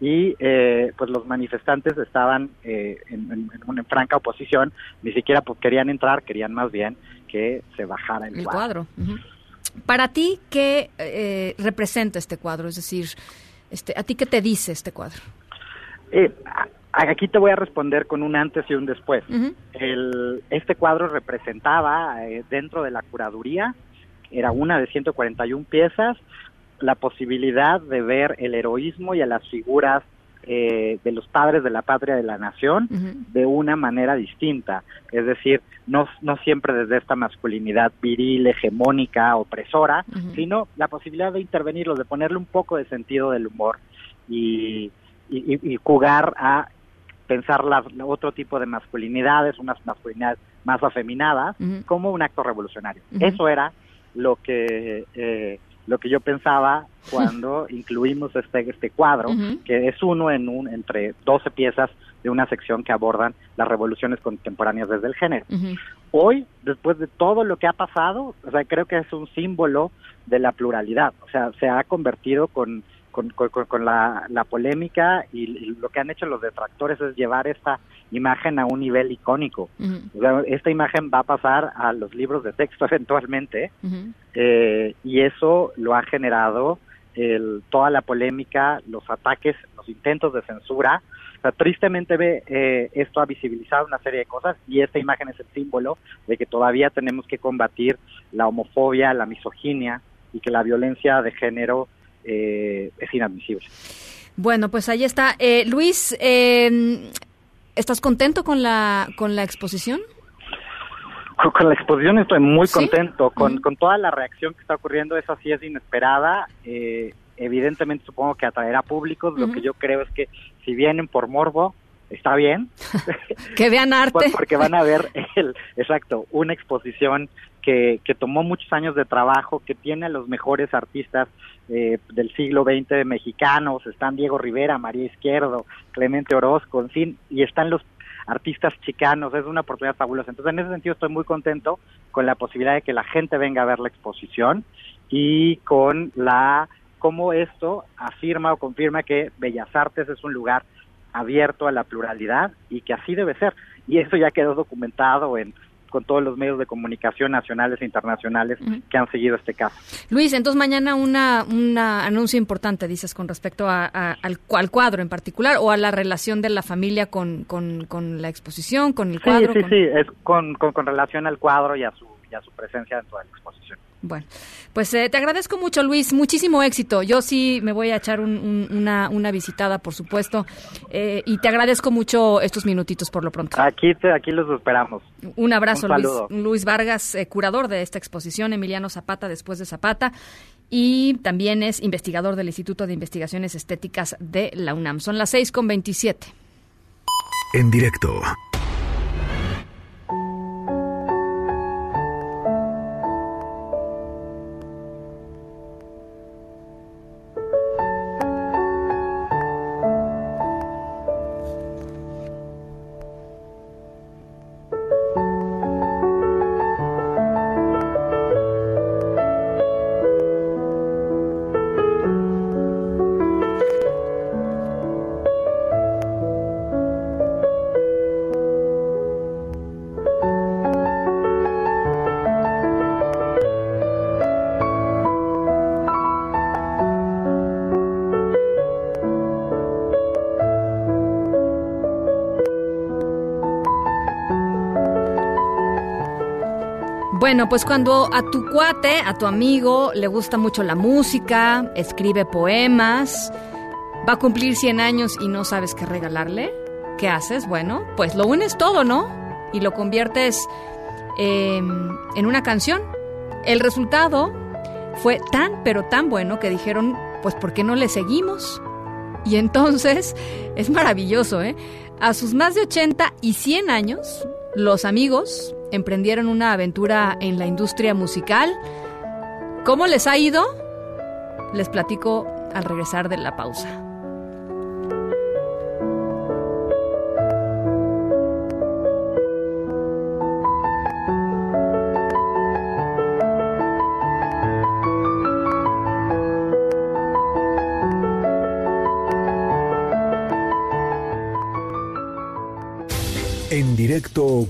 Y eh, pues los manifestantes estaban eh, en, en, franca oposición, ni siquiera pues, querían entrar, querían más bien que se bajara el, cuadro. Para ti, ¿qué representa este cuadro? Es decir, este, ¿A ti qué te dice este cuadro? Eh, aquí te voy a responder con un antes y un después. este cuadro representaba eh, dentro de la curaduría, era una de 141 piezas, la posibilidad de ver el heroísmo y a las figuras eh, de los padres de la patria de la nación de una manera distinta. Es decir, no, no siempre desde esta masculinidad viril, hegemónica, opresora, sino la posibilidad de intervenirlos, de ponerle un poco de sentido del humor y, y, jugar a pensar la, otro tipo de masculinidades, unas masculinidades más afeminadas, como un acto revolucionario. Eso era lo que eh, lo que yo pensaba cuando incluimos este este cuadro, que es uno en un entre 12 piezas de una sección que abordan las revoluciones contemporáneas desde el género. Hoy, después de todo lo que ha pasado, o sea, creo que es un símbolo de la pluralidad, o sea, se ha convertido con con, con, la, la, polémica y, lo que han hecho los detractores es llevar esta imagen a un nivel icónico. esta imagen va a pasar a los libros de texto eventualmente eh, y eso lo ha generado el, toda la polémica, los ataques, los intentos de censura. O sea, tristemente ve, eh, esto ha visibilizado una serie de cosas y esta imagen es el símbolo de que todavía tenemos que combatir la homofobia, la misoginia y que la violencia de género eh, es inadmisible. Bueno, pues ahí está. Eh, Luis, eh, ¿estás contento con la, con la exposición? Con, la exposición estoy muy contento, con, con toda la reacción que está ocurriendo, esa sí es inesperada. evidentemente supongo que atraerá públicos, lo que yo creo es que si vienen por morbo, está bien. que vean arte. Porque van a ver, el, exacto, una exposición que, que tomó muchos años de trabajo, que tiene a los mejores artistas eh, del siglo XX mexicanos, están Diego Rivera, María Izquierdo, Clemente Orozco, en fin, y están los artistas chicanos, es una oportunidad fabulosa. Entonces, en ese sentido estoy muy contento con la posibilidad de que la gente venga a ver la exposición y con la cómo esto afirma o confirma que Bellas Artes es un lugar abierto a la pluralidad y que así debe ser. Y eso ya quedó documentado en con todos los medios de comunicación nacionales e internacionales que han seguido este caso. Luis, entonces mañana una, un anuncio importante, dices, con respecto a, al, cuadro en particular o a la relación de la familia con, con, la exposición, con el cuadro. Sí, sí, sí, es con, con, relación al cuadro y a su, y a su presencia dentro de la exposición. Bueno, pues eh, te agradezco mucho, Luis. Muchísimo éxito. Yo sí me voy a echar una, una visitada, por supuesto. Eh, y te agradezco mucho estos minutitos por lo pronto. Aquí, te, aquí los esperamos. Un abrazo, Luis, Luis, Vargas, eh, curador de esta exposición, Emiliano Zapata, después de Zapata. Y también es investigador del Instituto de Investigaciones Estéticas de la UNAM. Son las 6 con 27. En directo. Bueno, pues cuando a tu cuate, a tu amigo, le gusta mucho la música, escribe poemas, va a cumplir 100 años y no sabes qué regalarle, ¿qué haces? Bueno, pues lo unes todo, ¿no? Y lo conviertes em, en una canción. El resultado fue tan, pero tan bueno que dijeron, pues ¿por qué no le seguimos? Y entonces es maravilloso, ¿eh? A sus más de 80 y 100 años, los amigos emprendieron una aventura en la industria musical. ¿Cómo les ha ido? Les platico al regresar de la pausa.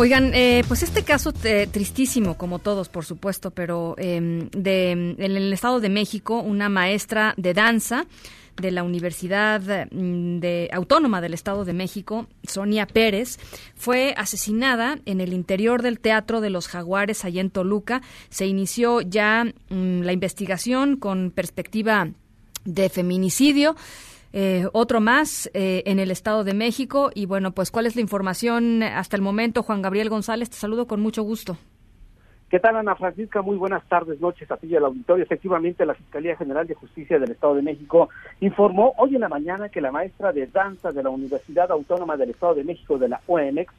Oigan, eh, pues este caso eh, tristísimo, como todos, por supuesto, pero em, de, en el Estado de México, una maestra de danza de la Universidad mm, de, Autónoma del Estado de México, Sonia Pérez, fue asesinada en el interior del Teatro de los Jaguares, allá en Toluca. Se inició ya mm, la investigación con perspectiva de feminicidio. Eh, otro más eh, en el Estado de México. Y bueno, pues cuál es la información hasta el momento, Juan Gabriel González, te saludo con mucho gusto. ¿Qué tal, Ana Francisca? Muy buenas tardes, noches a ti y al auditorio. Efectivamente, la Fiscalía General de Justicia del Estado de México informó hoy en la mañana que la maestra de danza de la Universidad Autónoma del Estado de México de la UNX,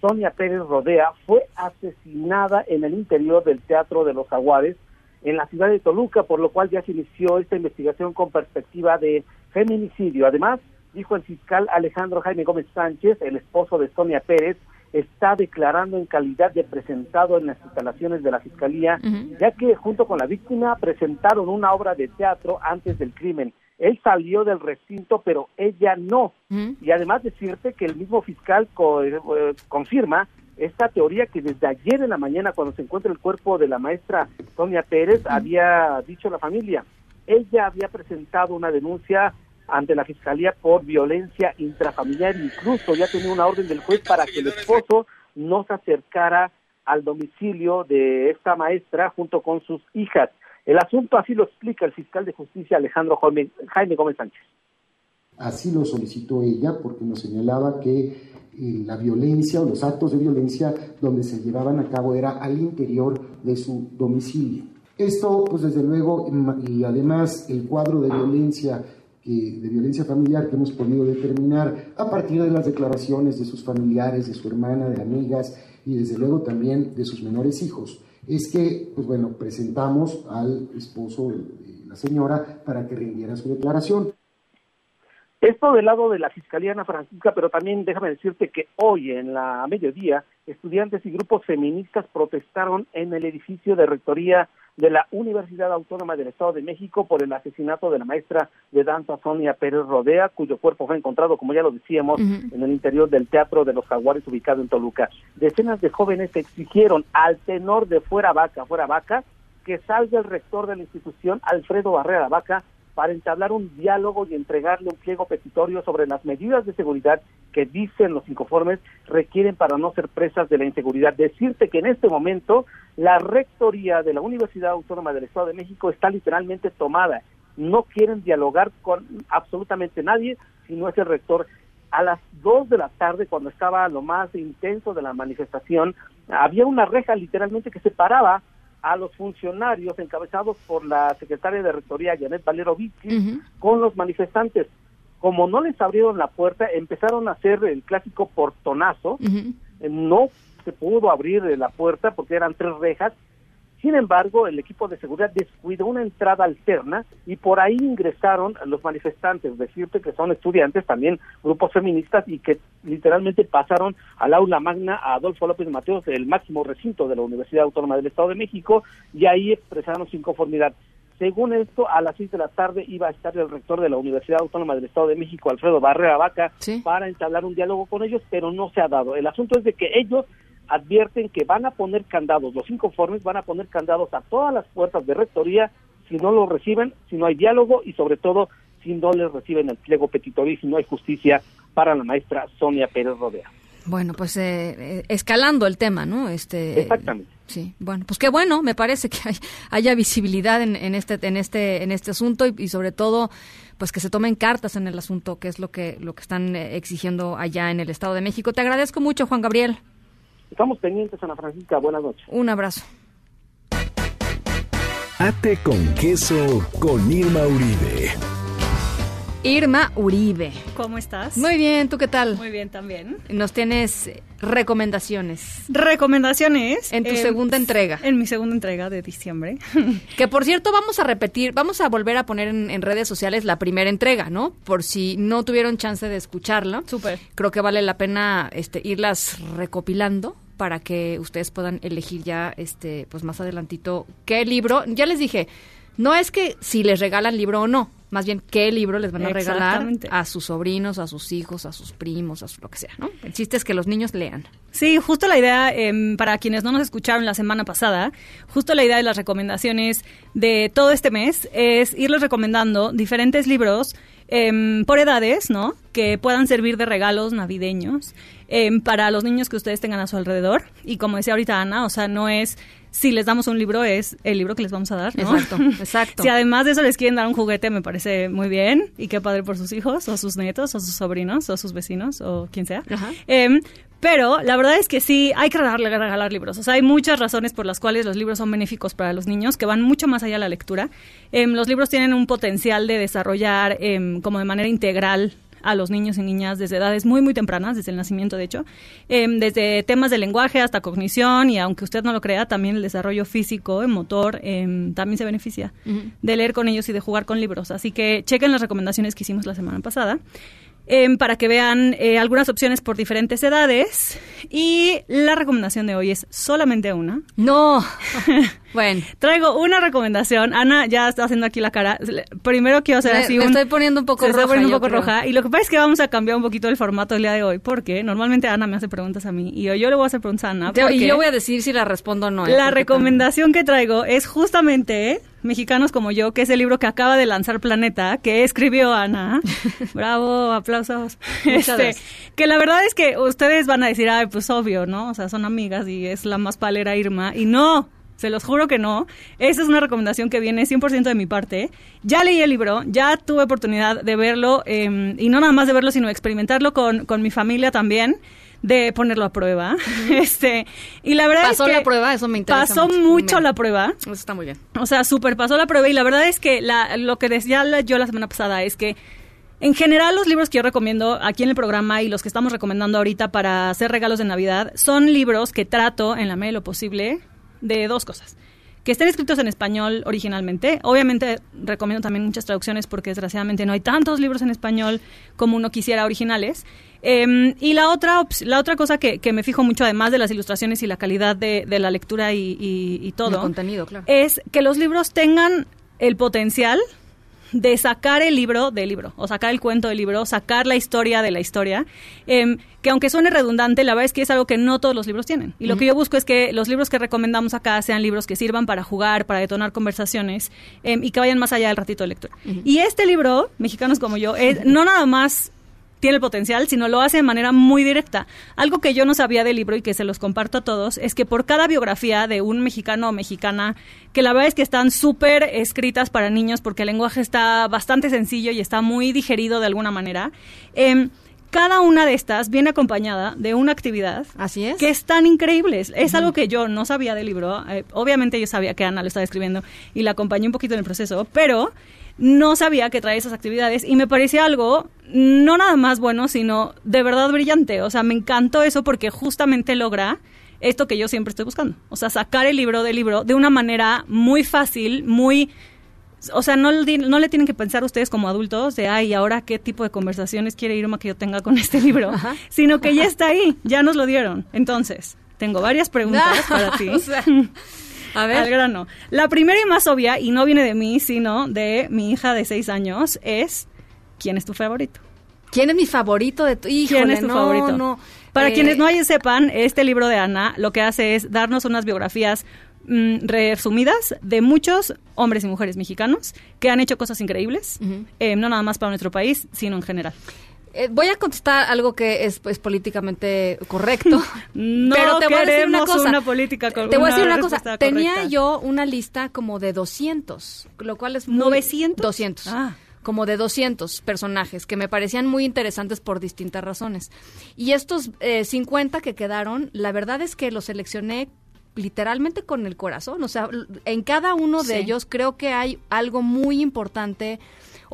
Sonia Pérez Rodea, fue asesinada en el interior del Teatro de los Jaguares en la ciudad de Toluca, por lo cual ya se inició esta investigación con perspectiva de feminicidio. Además, dijo el fiscal Alejandro Jaime Gómez Sánchez, el esposo de Sonia Pérez, está declarando en calidad de presentado en las instalaciones de la Fiscalía, ya que junto con la víctima presentaron una obra de teatro antes del crimen. Él salió del recinto, pero ella no. Y además decirte que el mismo fiscal eh, confirma esta teoría que desde ayer en la mañana, cuando se encuentra el cuerpo de la maestra Sonia Pérez, había dicho la familia, ella había presentado una denuncia ante la fiscalía por violencia intrafamiliar, incluso ya tenía una orden del juez para que el esposo no se acercara al domicilio de esta maestra junto con sus hijas. El asunto así lo explica el fiscal de justicia Alejandro Jaime, Gómez Sánchez. Así lo solicitó ella porque nos señalaba que eh, la violencia o los actos de violencia donde se llevaban a cabo era al interior de su domicilio. Esto, pues desde luego, y además el cuadro de violencia de violencia familiar que hemos podido determinar a partir de las declaraciones de sus familiares, de su hermana, de amigas y desde luego también de sus menores hijos, es que, pues bueno, presentamos al esposo de la señora para que rindiera su declaración. Esto del lado de la Fiscalía Ana Francisca, pero también déjame decirte que hoy en la mediodía estudiantes y grupos feministas protestaron en el edificio de rectoría de la Universidad Autónoma del Estado de México por el asesinato de la maestra de danza Sonia Pérez Rodea, cuyo cuerpo fue encontrado, como ya lo decíamos, en el interior del Teatro de los Jaguares ubicado en Toluca. Decenas de jóvenes exigieron al tenor de Fuera Vaca, Fuera Vaca, que salga el rector de la institución, Alfredo Barrera Vaca, para entablar un diálogo y entregarle un pliego petitorio sobre las medidas de seguridad que dicen los inconformes requieren para no ser presas de la inseguridad. Decirte que en este momento la rectoría de la Universidad Autónoma del Estado de México está literalmente tomada. No quieren dialogar con absolutamente nadie si no es el rector. A las dos de la tarde, cuando estaba lo más intenso de la manifestación, había una reja literalmente que separaba a los funcionarios encabezados por la secretaria de Rectoría, Janet Valero Vici, con los manifestantes. Como no les abrieron la puerta, empezaron a hacer el clásico portonazo. No se pudo abrir la puerta porque eran tres rejas sin embargo, el equipo de seguridad descuidó una entrada alterna y por ahí ingresaron los manifestantes, decirte que son estudiantes, también grupos feministas y que literalmente pasaron al aula magna a Adolfo López Mateos, el máximo recinto de la Universidad Autónoma del Estado de México, y ahí expresaron su inconformidad. Según esto, a las 6 de la tarde iba a estar el rector de la Universidad Autónoma del Estado de México, Alfredo Barrera Vaca, para entablar un diálogo con ellos, pero no se ha dado. El asunto es de que ellos advierten que van a poner candados, los inconformes van a poner candados a todas las puertas de rectoría si no lo reciben, si no hay diálogo y sobre todo si no les reciben el pliego petitorio y si no hay justicia para la maestra Sonia Pérez Rodea. Bueno, pues eh, eh, escalando el tema, ¿no? Este, Exactamente. Sí, bueno, pues qué bueno, me parece que hay, haya visibilidad en, en, este en este en este asunto y, y, sobre todo pues que se tomen cartas en el asunto, que es lo que lo que están eh, exigiendo allá en el Estado de México. Te agradezco mucho, Juan Gabriel. Estamos pendientes, Ana Francisca. Buenas noches. Un abrazo. Ate con queso con Irma Uribe. Irma Uribe. ¿Cómo estás? Muy bien, ¿tú qué tal? Muy bien también. Nos tienes recomendaciones. Recomendaciones. En tu eh, segunda entrega. En mi segunda entrega de diciembre. que por cierto, vamos a repetir, vamos a volver a poner en, en, redes sociales la primera entrega, ¿no? Por si no tuvieron chance de escucharla. Súper. Creo que vale la pena este, irlas recopilando para que ustedes puedan elegir ya este pues más adelantito qué libro. Ya les dije, no es que si les regalan libro o no, más bien qué libro les van a regalar a sus sobrinos, a sus hijos, a sus primos, a su, lo que sea, ¿no? El chiste es que los niños lean. Sí, justo la idea, eh, para quienes no nos escucharon la semana pasada, justo la idea de las recomendaciones de todo este mes es irles recomendando diferentes libros eh, por edades, ¿no? Que puedan servir de regalos navideños eh, para los niños que ustedes tengan a su alrededor. Y como decía ahorita Ana, o sea, no es si les damos un libro, es el libro que les vamos a dar, ¿no? Exacto, exacto. si además de eso les quieren dar un juguete, me parece muy bien y qué padre por sus hijos, o sus nietos, o sus sobrinos, o sus vecinos, o quien sea. Eh, pero la verdad es que sí, hay que regalar, regalar, libros. O sea, hay muchas razones por las cuales los libros son benéficos para los niños, que van mucho más allá de la lectura. Eh, los libros tienen un potencial de desarrollar eh, como de manera integral a los niños y niñas desde edades muy, muy tempranas, desde el nacimiento, de hecho, eh, desde temas de lenguaje hasta cognición y aunque usted no lo crea, también el desarrollo físico, motor, eh, también se beneficia uh -huh. de leer con ellos y de jugar con libros. Así que chequen las recomendaciones que hicimos la semana pasada. Eh, para que vean eh, algunas opciones por diferentes edades. Y la recomendación de hoy es solamente una. No. bueno. Traigo una recomendación. Ana ya está haciendo aquí la cara. Primero quiero hacer me, así me estoy poniendo un poco se roja. Estoy poniendo un poco creo. roja. Y lo que pasa es que vamos a cambiar un poquito el formato del día de hoy. Porque normalmente Ana me hace preguntas a mí. Y yo, yo le voy a hacer preguntas a Ana. Y yo voy a decir si la respondo o no. ¿eh? La recomendación que traigo es justamente Mexicanos como yo, que es el libro que acaba de lanzar Planeta, que escribió Ana. Bravo, aplausos. Este, que la verdad es que ustedes van a decir, ay, pues obvio, ¿no? O sea, son amigas y es la más palera Irma. Y no, se los juro que no. Esa es una recomendación que viene 100% de mi parte. Ya leí el libro, ya tuve oportunidad de verlo, eh, y no nada más de verlo, sino experimentarlo con, con mi familia también de ponerlo a prueba. este, y la verdad pasó es que la prueba, eso me interesa. Pasó mucho, mucho la prueba. Eso está muy bien. O sea, súper pasó la prueba y la verdad es que la, lo que decía yo la semana pasada es que en general, los libros que yo recomiendo aquí en el programa y los que estamos recomendando ahorita para hacer regalos de Navidad son libros que trato, en la medida de lo posible, de dos cosas. Que estén escritos en español originalmente. Obviamente recomiendo también muchas traducciones porque desgraciadamente no hay tantos libros en español como uno quisiera originales. Eh, y la otra, la otra cosa que, que, me fijo mucho, además de las ilustraciones y la calidad de, de la lectura y, y, y todo, el contenido, claro. es que los libros tengan el potencial de sacar el libro del libro, o sacar el cuento del libro, sacar la historia de la historia, eh, que aunque suene redundante, la verdad es que es algo que no todos los libros tienen. Y lo uh -huh. que yo busco es que los libros que recomendamos acá sean libros que sirvan para jugar, para detonar conversaciones eh, y que vayan más allá del ratito de lectura. Uh -huh. Y este libro, Mexicanos como yo, es no nada más tiene el potencial, sino lo hace de manera muy directa. Algo que yo no sabía del libro y que se los comparto a todos es que por cada biografía de un mexicano o mexicana, que la verdad es que están súper escritas para niños porque el lenguaje está bastante sencillo y está muy digerido de alguna manera, eh, cada una de estas viene acompañada de una actividad. Así es. Que es tan increíble. Es uh -huh. algo que yo no sabía del libro. Eh, obviamente yo sabía que Ana lo estaba escribiendo y la acompañé un poquito en el proceso, pero no sabía que traía esas actividades y me parecía algo no nada más bueno, sino de verdad brillante. O sea, me encantó eso porque justamente logra esto que yo siempre estoy buscando. O sea, sacar el libro del libro de una manera muy fácil, muy... O sea, no, no le tienen que pensar ustedes como adultos de, ay, ahora qué tipo de conversaciones quiere Irma que yo tenga con este libro, Ajá. sino que ya está ahí, ya nos lo dieron. Entonces, tengo varias preguntas para ti. o sea, A ver. Al grano. La primera y más obvia, y no viene de mí, sino de mi hija de seis años, es ¿quién es tu favorito? ¿Quién es mi favorito de tu hijo? ¿Quién es tu favorito? Para eh, quienes no sepan, este libro de Ana lo que hace es darnos unas biografías mm, resumidas de muchos hombres y mujeres mexicanos que han hecho cosas increíbles, eh, no nada más para nuestro país, sino en general. Eh, voy a contestar algo que es pues, políticamente correcto. no pero te voy a decir una cosa. Una política te voy a decir una cosa. Tenía yo una lista como de 200, lo cual es muy... 900. 200. Ah como de 200 personajes que me parecían muy interesantes por distintas razones. Y estos 50 eh, que quedaron, la verdad es que los seleccioné literalmente con el corazón. O sea, en cada uno de ellos creo que hay algo muy importante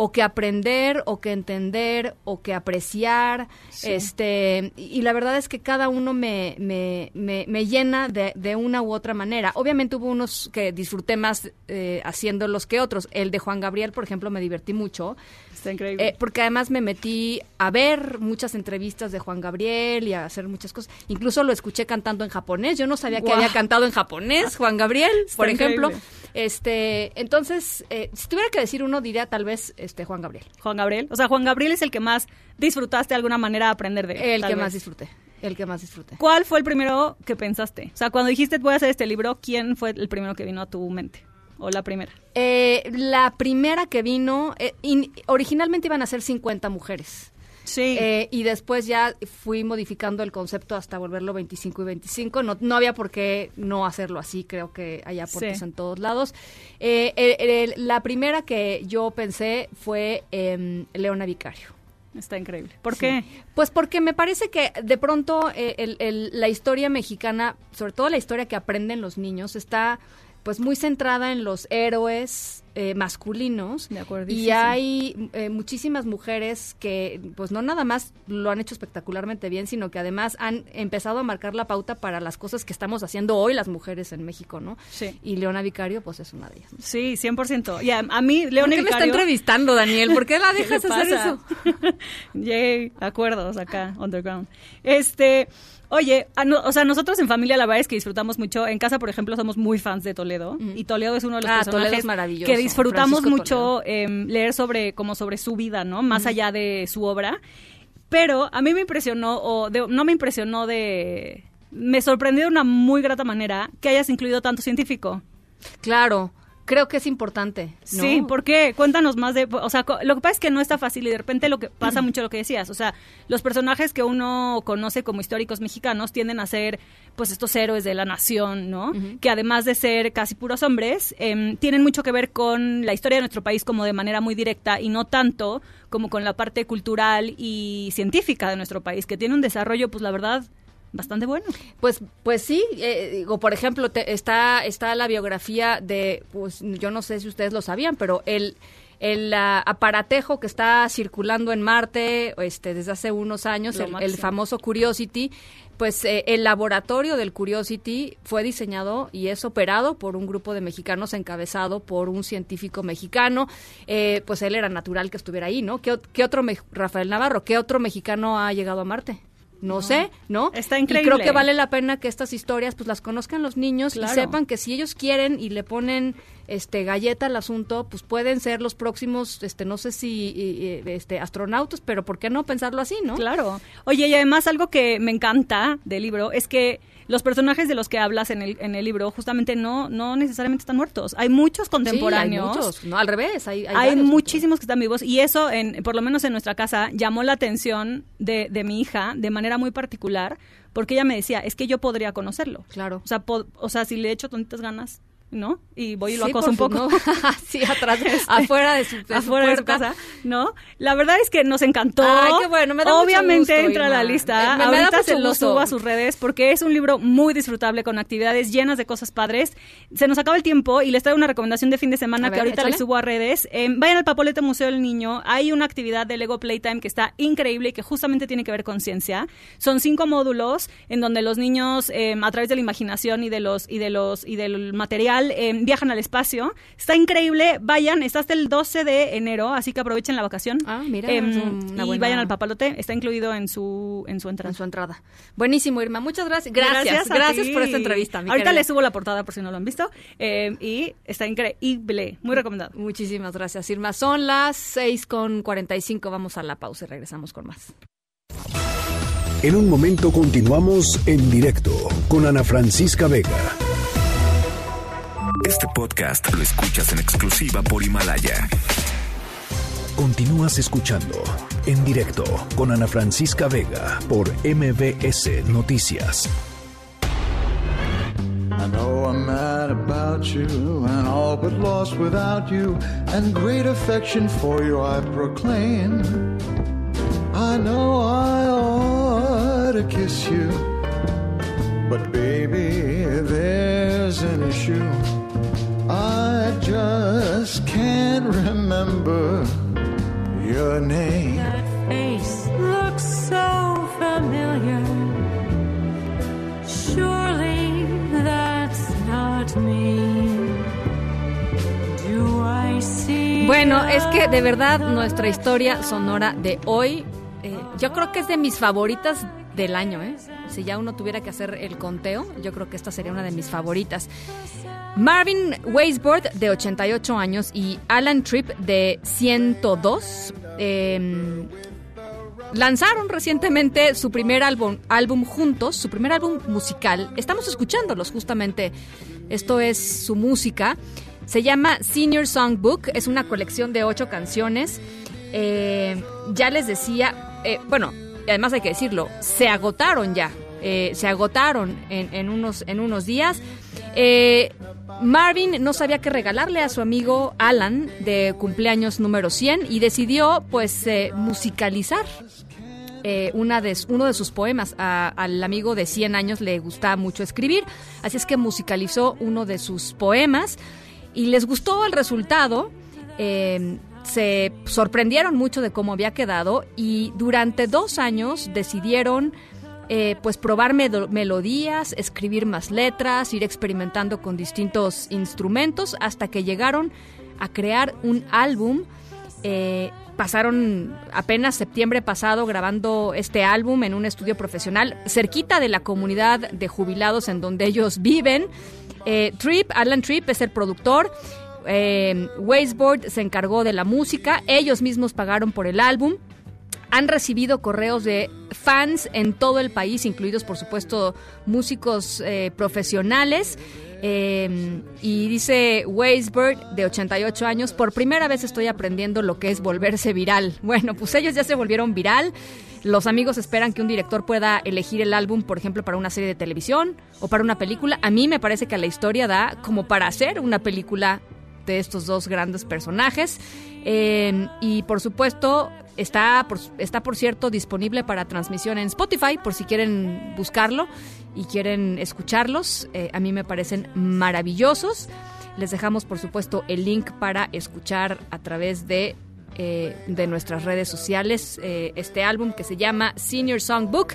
o que aprender o que entender o que apreciar este y la verdad es que cada uno me, me, me, llena de, de, una u otra manera obviamente hubo unos que disfruté más eh, haciéndolos que otros el de Juan Gabriel por ejemplo me divertí mucho Está increíble. Eh, porque además me metí a ver muchas entrevistas de Juan Gabriel y a hacer muchas cosas. Incluso lo escuché cantando en japonés. Yo no sabía que había cantado en japonés, Juan Gabriel, por ejemplo. Este, entonces, eh, si tuviera que decir uno, diría tal vez este Juan Gabriel. Juan Gabriel. O sea, Juan Gabriel es el que más disfrutaste de alguna manera aprender de él. El que más disfruté. El que más disfruté. ¿Cuál fue el primero que pensaste? O sea, cuando dijiste voy a hacer este libro, ¿quién fue el primero que vino a tu mente? ¿O la primera? Eh, la primera que vino, eh, originalmente iban a ser 50 mujeres. Sí. Eh, y después ya fui modificando el concepto hasta volverlo 25 y 25. No, no había por qué no hacerlo así, creo que hay aportes en todos lados. la primera que yo pensé fue em, Leona Vicario. Está increíble. ¿Por qué? Pues porque me parece que de pronto la historia mexicana, sobre todo la historia que aprenden los niños, está pues muy centrada en los héroes eh, masculinos. De acuerdo, y hay eh, muchísimas mujeres que pues no nada más lo han hecho espectacularmente bien sino que además han empezado a marcar la pauta para las cosas que estamos haciendo hoy las mujeres en México no sí. Y Leona Vicario pues es una de ellas sí 100% y a, mí Leona ¿Por qué me está entrevistando Daniel ¿por qué la dejas hacer eso Yay, acuerdos acá underground. Este Oye, o sea, nosotros en familia la verdad es que disfrutamos mucho. En casa, por ejemplo, somos muy fans de Toledo y Toledo es uno de los ah, personajes que disfrutamos mucho em, leer sobre como sobre su vida, ¿no? Más allá de su obra. Pero a mí me impresionó o no me impresionó de me sorprendió de una muy grata manera que hayas incluido tanto científico. Claro creo que es importante. Sí, ¿por qué? Cuéntanos más de, o sea, lo que pasa es que no está fácil y de repente lo que pasa mucho lo que decías, o sea, los personajes que uno conoce como históricos mexicanos tienden a ser, pues, estos héroes de la nación, ¿no? Que además de ser casi puros hombres, em, tienen mucho que ver con la historia de nuestro país como de manera muy directa y no tanto como con la parte cultural y científica de nuestro país, que tiene un desarrollo, pues, la verdad, bastante bueno. Pues, pues sí, eh, digo, por ejemplo, está, está la biografía de, pues yo no sé si ustedes lo sabían, pero el, el aparatejo que está circulando en Marte este, desde hace unos años, el, famoso Curiosity, pues eh, el laboratorio del Curiosity fue diseñado y es operado por un grupo de mexicanos encabezado por un científico mexicano. Eh, pues él era natural que estuviera ahí, ¿no? ¿Qué, ¿Qué, otro, Rafael Navarro, qué otro mexicano ha llegado a Marte? No, sé, ¿no? Está increíble. Y creo que vale la pena que estas historias pues las conozcan los niños y sepan que si ellos quieren y le ponen este galleta al asunto, pues pueden ser los próximos este no sé si este astronautas, pero ¿por qué no pensarlo así, no? Claro. Oye, y además algo que me encanta del libro es que los personajes de los que hablas en el, en el libro justamente no, no necesariamente están muertos. Hay muchos contemporáneos. hay muchos, no, al revés. Hay, hay, muchísimos que están vivos y eso, en, por lo menos en nuestra casa, llamó la atención de, de mi hija de manera muy particular porque ella me decía, es que yo podría conocerlo. Claro. O sea, o sea si le echo tantas ganas, ¿no? Y voy y lo acoso un poco. sí, atrás, afuera de su, afuera de su casa, ¿no? La verdad es que nos encantó. Ay, qué bueno, me da Obviamente mucho entra a la lista. Me, Ahorita se lo subo a sus redes porque es un libro muy disfrutable con actividades llenas de cosas padres. Se nos acaba el tiempo y les traigo una recomendación de fin de semana que ahorita les subo a redes. Eh, vayan al Papolete Museo del Niño. Hay una actividad de Lego Playtime que está increíble y que justamente tiene que ver con ciencia. Son cinco módulos en donde los niños, eh, a través de la imaginación y de los y de los y del material eh, viajan al espacio. Está increíble, vayan, está hasta el 12 de enero, así que aprovechen la vacación. Ah, mira, Em, y buena- vayan al papalote, está incluido en su, en su entrada. En su entrada. Buenísimo, Irma. Muchas gracias. Gracias, gracias, por esta entrevista. mi Ahorita querida. les subo la portada por si no lo han visto. eh, y está increíble, muy recomendado. Muchísimas gracias, Irma. Son las 6 con 45. Vamos a la pausa y regresamos con más. En un momento continuamos en directo con Ana Francisca Vega. Este podcast lo escuchas en exclusiva por Himalaya. Continúas escuchando en directo con Ana Francisca Vega por MBS Noticias. I know I'm mad about you and all but lost without you, and great affection for you I proclaim. I know I ought to kiss you, but baby, there's an issue. I just can't remember your name. That face looks so familiar. Surely that's not me. Do I see? Bueno, es que de verdad nuestra historia sonora de hoy, eh, yo creo que es de mis favoritas del año, ¿eh? Si ya uno tuviera que hacer el conteo, yo creo que esta sería una de mis favoritas. Marvin Weisbord, de 88 años, y Alan Tripp, de 102, eh, lanzaron recientemente su primer álbum, álbum juntos, su primer álbum musical. Estamos escuchándolos justamente. Esto es su música. Se llama Senior Songbook. Es una colección de ocho canciones. Eh, ya les decía, eh, bueno, además hay que decirlo, se agotaron ya. Eh, se agotaron en, en unos, en unos días. Eh, Marvin no sabía qué regalarle a su amigo Alan de cumpleaños número 100 y decidió pues eh, musicalizar eh, una de, uno de sus poemas. Al amigo de 100 años le gusta mucho escribir, así es que musicalizó uno de sus poemas y les gustó el resultado. eh, se sorprendieron mucho de cómo había quedado y durante dos años decidieron eh, pues probar melodías, escribir más letras, ir experimentando con distintos instrumentos hasta que llegaron a crear un álbum. Eh, pasaron apenas septiembre pasado grabando este álbum en un estudio profesional cerquita de la comunidad de jubilados en donde ellos viven. Eh, Tripp, Alan Tripp es el productor. Eh, Wasteboard se encargó de la música. Ellos mismos pagaron por el álbum han recibido correos de fans en todo el país, incluidos por supuesto músicos eh, profesionales. Eh, y dice Weisberg, de 88 años, por primera vez estoy aprendiendo lo que es volverse viral. Bueno, pues ellos ya se volvieron viral. Los amigos esperan que un director pueda elegir el álbum, por ejemplo, para una serie de televisión o para una película. A mí me parece que la historia da como para hacer una película de estos dos grandes personajes. Eh, y por supuesto, está por, está por cierto disponible para transmisión en Spotify, por si quieren buscarlo y quieren escucharlos. Eh, a mí me parecen maravillosos. Les dejamos, por supuesto, el link para escuchar a través de, eh, de nuestras redes sociales eh, este álbum que se llama Senior Songbook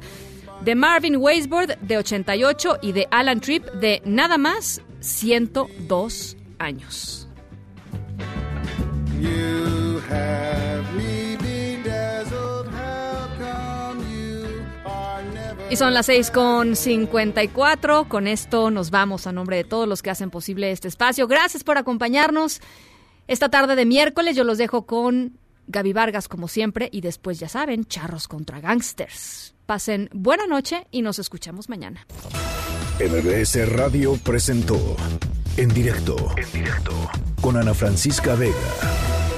de Marvin Weisbord de 88 y de Alan Tripp de nada más 102 años. You Y son las 6 con 54. Con esto nos vamos a nombre de todos los que hacen posible este espacio. Gracias por acompañarnos esta tarde de miércoles. Yo los dejo con Gaby Vargas, como siempre. Y después, ya saben, charros contra gangsters. Pasen buena noche y nos escuchamos mañana. MBS Radio presentó en directo, en directo con Ana Francisca Vega